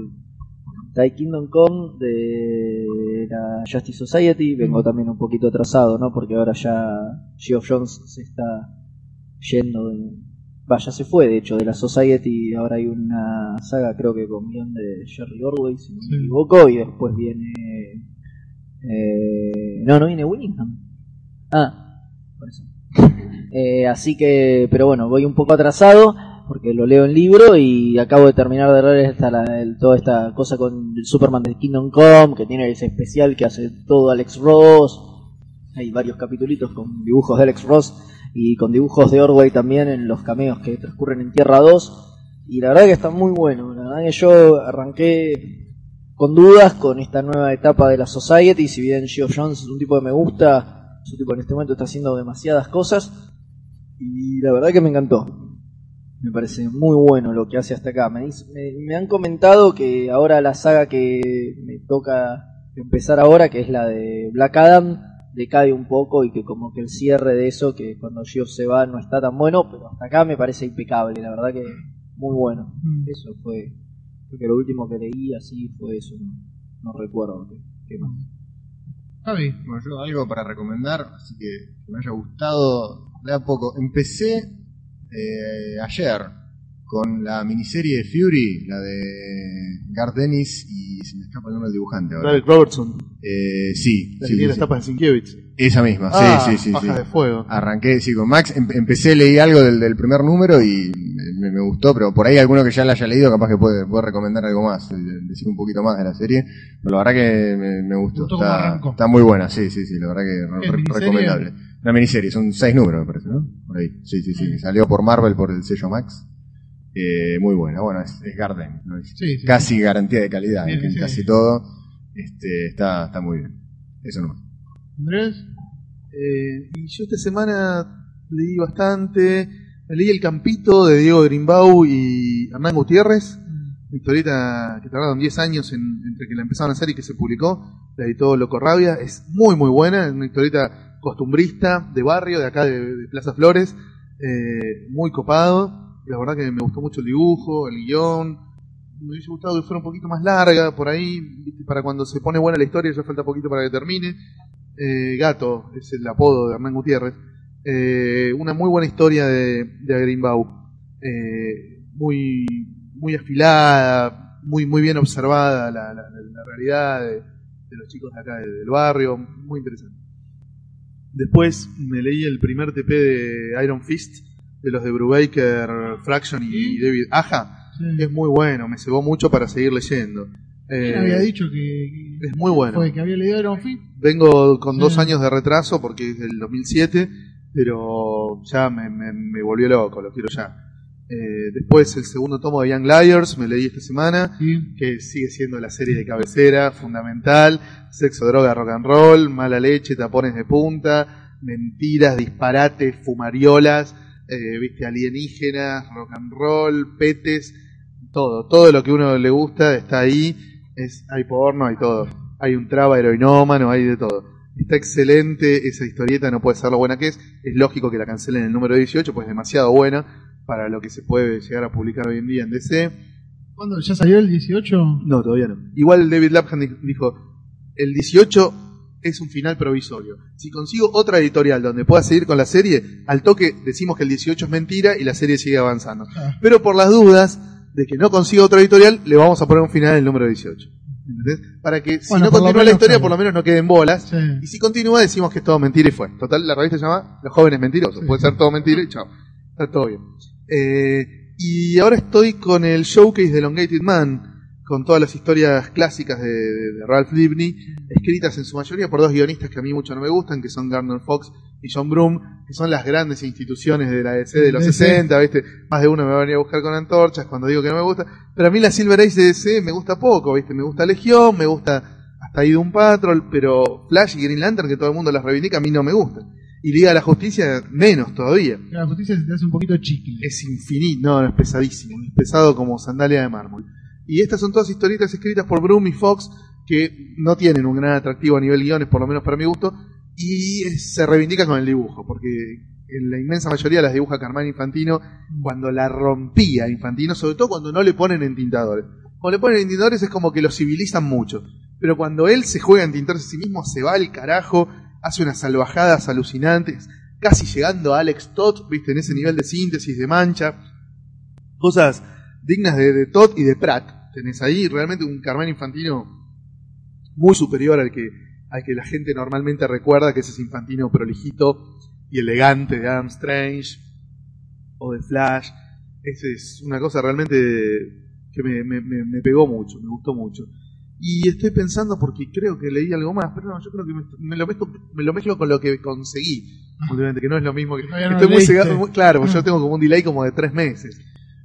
Die Kingdom Come de de la Justice Society. Vengo también un poquito atrasado, ¿no? Porque ahora ya Geoff Jones se está yendo de... Vaya, se fue de hecho de la Society. Ahora hay una saga, creo que con guion de Jerry Orway, si no me equivoco. Y después viene. Eh, no, no viene Willingham. Ah, por eso. <laughs> Eh, así que, pero bueno, voy un poco atrasado porque lo leo en libro y acabo de terminar de leer esta, la- el- toda esta cosa con el Superman de Kingdom Come, que tiene ese especial que hace todo Alex Ross. Hay varios capitulitos con dibujos de Alex Ross y con dibujos de Orway también en los cameos que transcurren en Tierra 2. Y la verdad que está muy bueno. La verdad que yo arranqué con dudas con esta nueva etapa de la Society. Si bien Geoff Jones es un tipo que me gusta, es un tipo en este momento está haciendo demasiadas cosas. Y la verdad que me encantó. Me parece muy bueno lo que hace hasta acá. Me- me han comentado que ahora la saga que me toca empezar ahora, que es la de Black Adam, decae un poco y que como que el cierre de eso, que cuando Geoff se va no está tan bueno, pero hasta acá me parece impecable, la verdad que muy bueno. Eso fue, creo que lo último que leí así fue eso, no, no recuerdo qué, qué más. Javi. Bueno, yo algo para recomendar, así que que me haya gustado de a poco. Empecé eh, ayer con la miniserie de Fury, la de Garth Dennis y se me escapa el nombre del dibujante ahora. Derek Robertson, Eh, sí, la sí, que tiene sí, las sí. tapas de Sinkiewicz. Esa misma, Ah, sí, sí, sí. Bajas sí. de fuego. Arranqué, sí, con Max, em- empecé, leí algo del, del primer número y me, me gustó, pero por ahí alguno que ya la haya leído capaz que puede, puede recomendar algo más, decir un poquito más de la serie, pero la verdad que me, me gustó, está, muy buena, sí, sí, sí, la verdad que re- ¿Qué, re- miniserie? recomendable. Una miniserie, son seis números me parece, ¿no? Por ahí, sí, sí, sí, salió por Marvel por el sello Max, eh, muy buena, bueno, es, es Garden, ¿no? Es Sí, sí. casi garantía de calidad Bien, en sí. casi todo, este, está, está muy bien, eso no. Andrés. Eh, y yo esta semana leí bastante. Leí El Campito de Diego Grimbau y Hernán Gutiérrez. Una historieta que tardaron 10 años en- entre que la empezaron a hacer y que se publicó. La editó Loco Rabia. Es muy, muy buena. Es una historieta costumbrista de barrio, de acá de, de Plaza Flores. Eh, muy copado. La verdad que me gustó mucho el dibujo, el guion. Me hubiese gustado que fuera un poquito más larga por ahí. Para cuando se pone buena la historia, ya falta poquito para que termine. Eh, Gato es el apodo de Hernán Gutiérrez. Eh, una muy buena historia de, de Greenbaum. Eh, muy, muy afilada, muy, muy bien observada la, la- realidad de, los chicos de acá de- del barrio. Muy interesante. Después me leí el primer TP de Iron Fist de los de Brubaker, Fraction y David Aja. Sí. Es muy bueno, me cebó mucho para seguir leyendo. ¿Quién Eh, había dicho que, que es muy bueno. fue que había leído Iron Fist? Vengo con Sí. dos años de retraso porque es del 2007, pero ya me, me- me volvió loco, lo quiero ya. Eh, después el segundo tomo de Young Liars, me leí esta semana, Sí. que sigue siendo la serie de cabecera, fundamental, sexo, droga, rock and roll, mala leche, tapones de punta, mentiras, disparates, fumariolas, eh, viste, alienígenas, rock and roll, petes, todo, todo lo que uno le gusta está ahí, es, hay porno, hay todo, hay un traba heroinómano, hay de todo. Está excelente esa historieta, no puede ser lo buena que es, es lógico que la cancelen en el número 18, pues es demasiado buena para lo que se puede llegar a publicar hoy en día en DC. ¿Cuándo? ¿Ya salió el 18? No, todavía no. Igual David Lapham di- dijo, el 18 es un final provisorio. Si consigo otra editorial donde pueda seguir con la serie, al toque decimos que el 18 es mentira y la serie sigue avanzando. Ah. Pero por las dudas de que no consiga otra editorial, le vamos a poner un final en el número 18. ¿Entendés? Para que si Bueno, no continúa la historia, claro. por lo menos no queden bolas. Sí. Y si continúa, decimos que es todo mentira y fue. Total, la revista se llama Los jóvenes mentirosos. Sí. Puede ser todo mentira y chao. Está todo bien. Eh, y ahora estoy con el showcase de Elongated Man, con todas las historias clásicas de, de- de Ralph Libny, escritas en su mayoría por dos guionistas que a mí mucho no me gustan, que son Gardner Fox y John Broom, que son las grandes instituciones de la DC de los DC. 60, ¿viste? Más de uno me va a venir a buscar con antorchas cuando digo que no me gusta. Pero a mí la Silver Age de DC me gusta poco, ¿viste? Me gusta Legión, me gusta hasta ahí Doom Patrol, pero Flash y Green Lantern, que todo el mundo las reivindica, a mí no me gustan. Y Liga de la Justicia, menos todavía. La justicia se te hace un poquito chicle. Es infinito, no, es pesadísimo, es pesado como sandalia de mármol. Y estas son todas historietas escritas por Broom y Fox que no tienen un gran atractivo a nivel guiones, por lo menos para mi gusto, y se reivindica con el dibujo, porque en la inmensa mayoría las dibuja Carmán Infantino cuando la rompía Infantino, sobre todo cuando no le ponen entintadores. Cuando le ponen entintadores es como que lo civilizan mucho, pero cuando él se juega a entintarse a sí mismo, se va al carajo, hace unas salvajadas alucinantes, casi llegando a Alex Todd, viste, en ese nivel de síntesis, de mancha, cosas dignas de, de Todd y de Pratt. Tenés ahí realmente un Carmen Infantino muy superior al que, al que la gente normalmente recuerda, que es ese Infantino prolijito y elegante de Adam Strange o de Flash. Esa es una cosa realmente que me, me- me- pegó mucho, me gustó mucho. Y estoy pensando porque creo que leí algo más, pero no, yo creo que me, me lo, mezclo, me lo mezclo con lo que conseguí, últimamente, que no es lo mismo que... No estoy muy cegado, muy- claro, <laughs> yo tengo como un delay como de tres meses.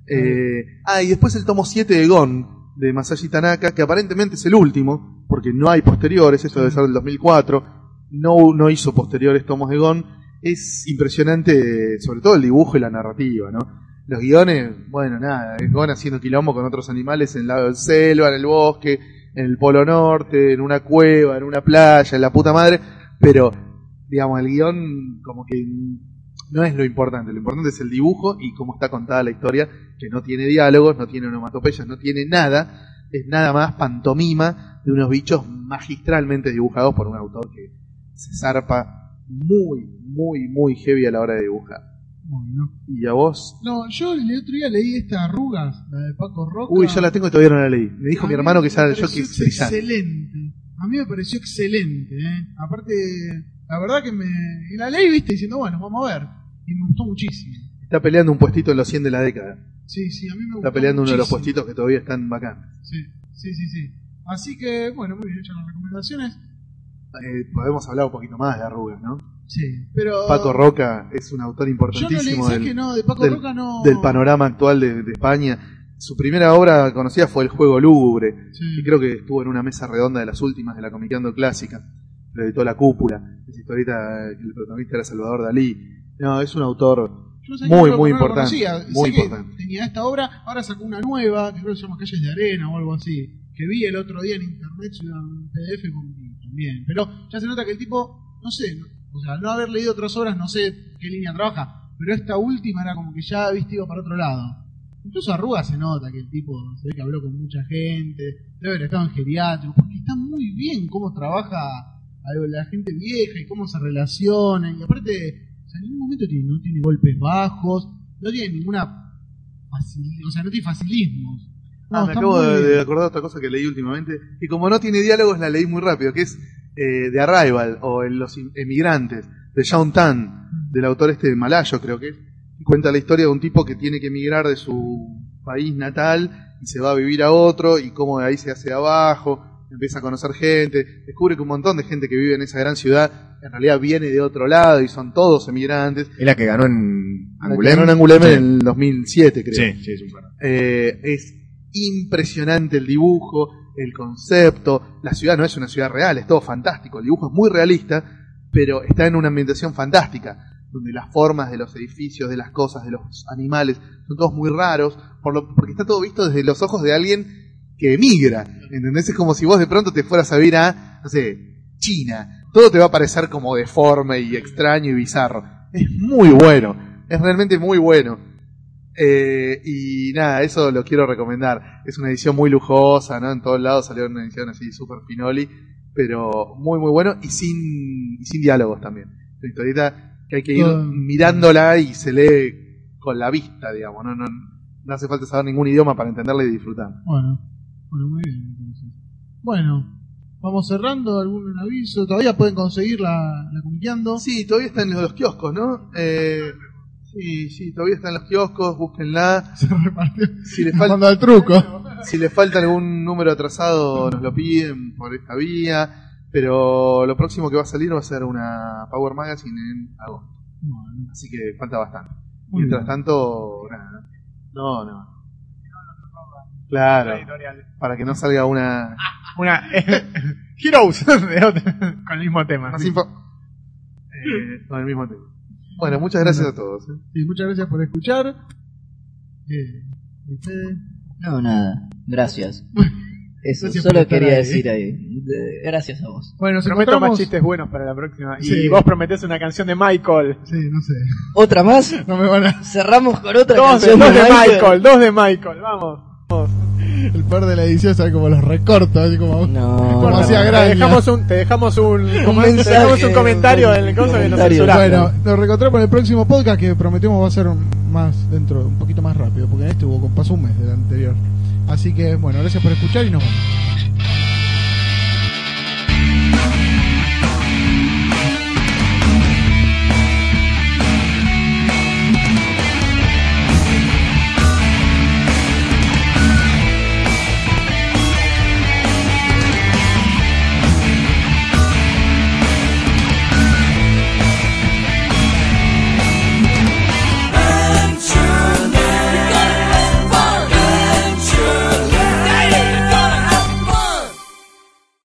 Eh, ah, y después el tomo 7 de Gon, de Masashi Tanaka, que aparentemente es el último, porque no hay posteriores, esto debe ser del 2004, no, no hizo posteriores tomos de Gon, es impresionante, sobre todo el dibujo y la narrativa, ¿no? Los guiones, bueno, nada, es Gon haciendo quilombo con otros animales en la selva, en el bosque, en el Polo Norte, en una cueva, en una playa, en la puta madre, pero, digamos, el guion como que no es lo importante, lo importante es el dibujo y cómo está contada la historia, que no tiene diálogos, no tiene onomatopeyas, no tiene nada, es nada más pantomima de unos bichos magistralmente dibujados por un autor que se zarpa muy, muy, muy heavy a la hora de dibujar. Bueno. ¿Y a vos? No, yo el otro día leí esta arrugas, la de Paco Roca. Uy, ya la tengo y todavía no la leí. Me dijo A mi hermano que ya pareció que excelente. A mí me pareció excelente, ¿eh? Aparte, la verdad que me. Y la leí, viste, diciendo, bueno, vamos a ver. Y me gustó muchísimo. Está peleando un puestito en los 100 de la década. Sí, sí, a mí me gustó. Está peleando uno de los puestitos que todavía están bacanes. Sí, sí, sí, sí. Así que, bueno, muy bien hechas las recomendaciones. Eh, podemos hablar un poquito más de arrugas, ¿no? Sí, pero. Paco Roca es un autor Yo no importantísimo ¿sabes del, que no? De Paco del- Roca no. del panorama actual de, de España. Su primera obra conocida fue El Juego Lúgubre, Sí. y creo que estuvo en una mesa redonda de las últimas de la Comiqueando Clásica. Lo editó La Cúpula, esa historieta que el protagonista era Salvador Dalí. No, es un autor Yo no sé Muy, que no- muy no importante, muy Sé que importante. tenía esta obra, ahora sacó una nueva, que creo que se llama Calles de Arena o algo así, que vi el otro día en internet, un PDF con, también. Pero ya se nota que el tipo, no sé, o sea, no haber leído otras obras, no sé qué línea trabaja, pero esta última era como que ya viste iba para otro lado. Incluso arruga se nota que el tipo se ve que habló con mucha gente, debe haber estado en geriátrico, porque está muy bien cómo trabaja a la gente vieja y cómo se relaciona, y aparte o sea, en ningún momento tiene, no tiene golpes bajos, no tiene ninguna facil- o sea, no tiene facilismos. No, Ah, me está acabo muy de, acordar otra cosa que leí últimamente. Y como no tiene diálogos, la leí muy rápido, que es eh, The Arrival o en Los Em- Emigrantes, de Shaun Tan, del autor este malayo, creo que es. Y Cuenta la historia de un tipo que tiene que emigrar de su país natal y se va a vivir a otro y cómo de ahí se hace abajo, empieza a conocer gente, descubre que un montón de gente que vive en esa gran ciudad en realidad viene de otro lado y son todos emigrantes. Es la que ganó en Ganó en Angoulême Sí. en el 2007, creo. Sí, sí, es un. Eh, es impresionante el dibujo, el concepto. La ciudad no es una ciudad real, es todo fantástico. El dibujo es muy realista, pero está en una ambientación fantástica, donde las formas de los edificios, de las cosas, de los animales, son todos muy raros, por lo- porque está todo visto desde los ojos de alguien que emigra. ¿Entendés? Es como si vos de pronto te fueras a ir a, no sé, China. Todo te va a parecer como deforme y extraño y bizarro. Es muy bueno, es realmente muy bueno. Eh, y nada, eso lo quiero recomendar. Es una edición muy lujosa, ¿no? En todos lados salió una edición así super finoli, pero muy muy bueno y sin, y sin diálogos también. Una historieta que hay que ir mirándola y se lee con la vista, digamos. No, no, no hace falta saber ningún idioma para entenderla y disfrutar. Bueno, bueno, muy bien entonces. Bueno, vamos cerrando, algún aviso, todavía pueden conseguir la, la comiqueando. Sí, todavía está en los kioscos, ¿no? Eh, sí, sí, todavía está en los kioscos, búsquenla. <laughs> Se repartió. Si les falta el truco. <laughs> Si les falta algún número atrasado, nos lo piden por esta vía. Pero lo próximo que va a salir va a ser una Power Magazine en agosto. Bueno, Así que falta bastante. Muy Mientras bien. tanto, nada. No, no. Claro, para que no salga una. <laughs> Una <laughs> Heroes <laughs> de otro- con el mismo tema. Más info. Eh, con el mismo tema. Bueno, muchas gracias a todos. ¿eh? sí, muchas gracias por escuchar. Eh. No, nada. Gracias. Eso, Gracias solo quería ahí. decir ahí. De- Gracias a vos. Bueno, nos Prometo más chistes buenos para la próxima. Y vos prometés una canción de Michael. Sí, no sé. ¿Otra más? No me van a... Cerramos con otra Dos canción dos de Michael. Michael, dos de Michael. Vamos. vamos. El par de la edición, ¿sabes? Como los recorto, así como. No, como no, hacía no. Te dejamos un, te dejamos un. Te mensaje, dejamos un comentario en el coso que nos censuramos. Bueno, nos reencontramos en el próximo podcast que prometemos va a ser más dentro, un poquito más rápido, porque en este hubo, pasó un mes del anterior. Así que, bueno, gracias por escuchar y nos vemos.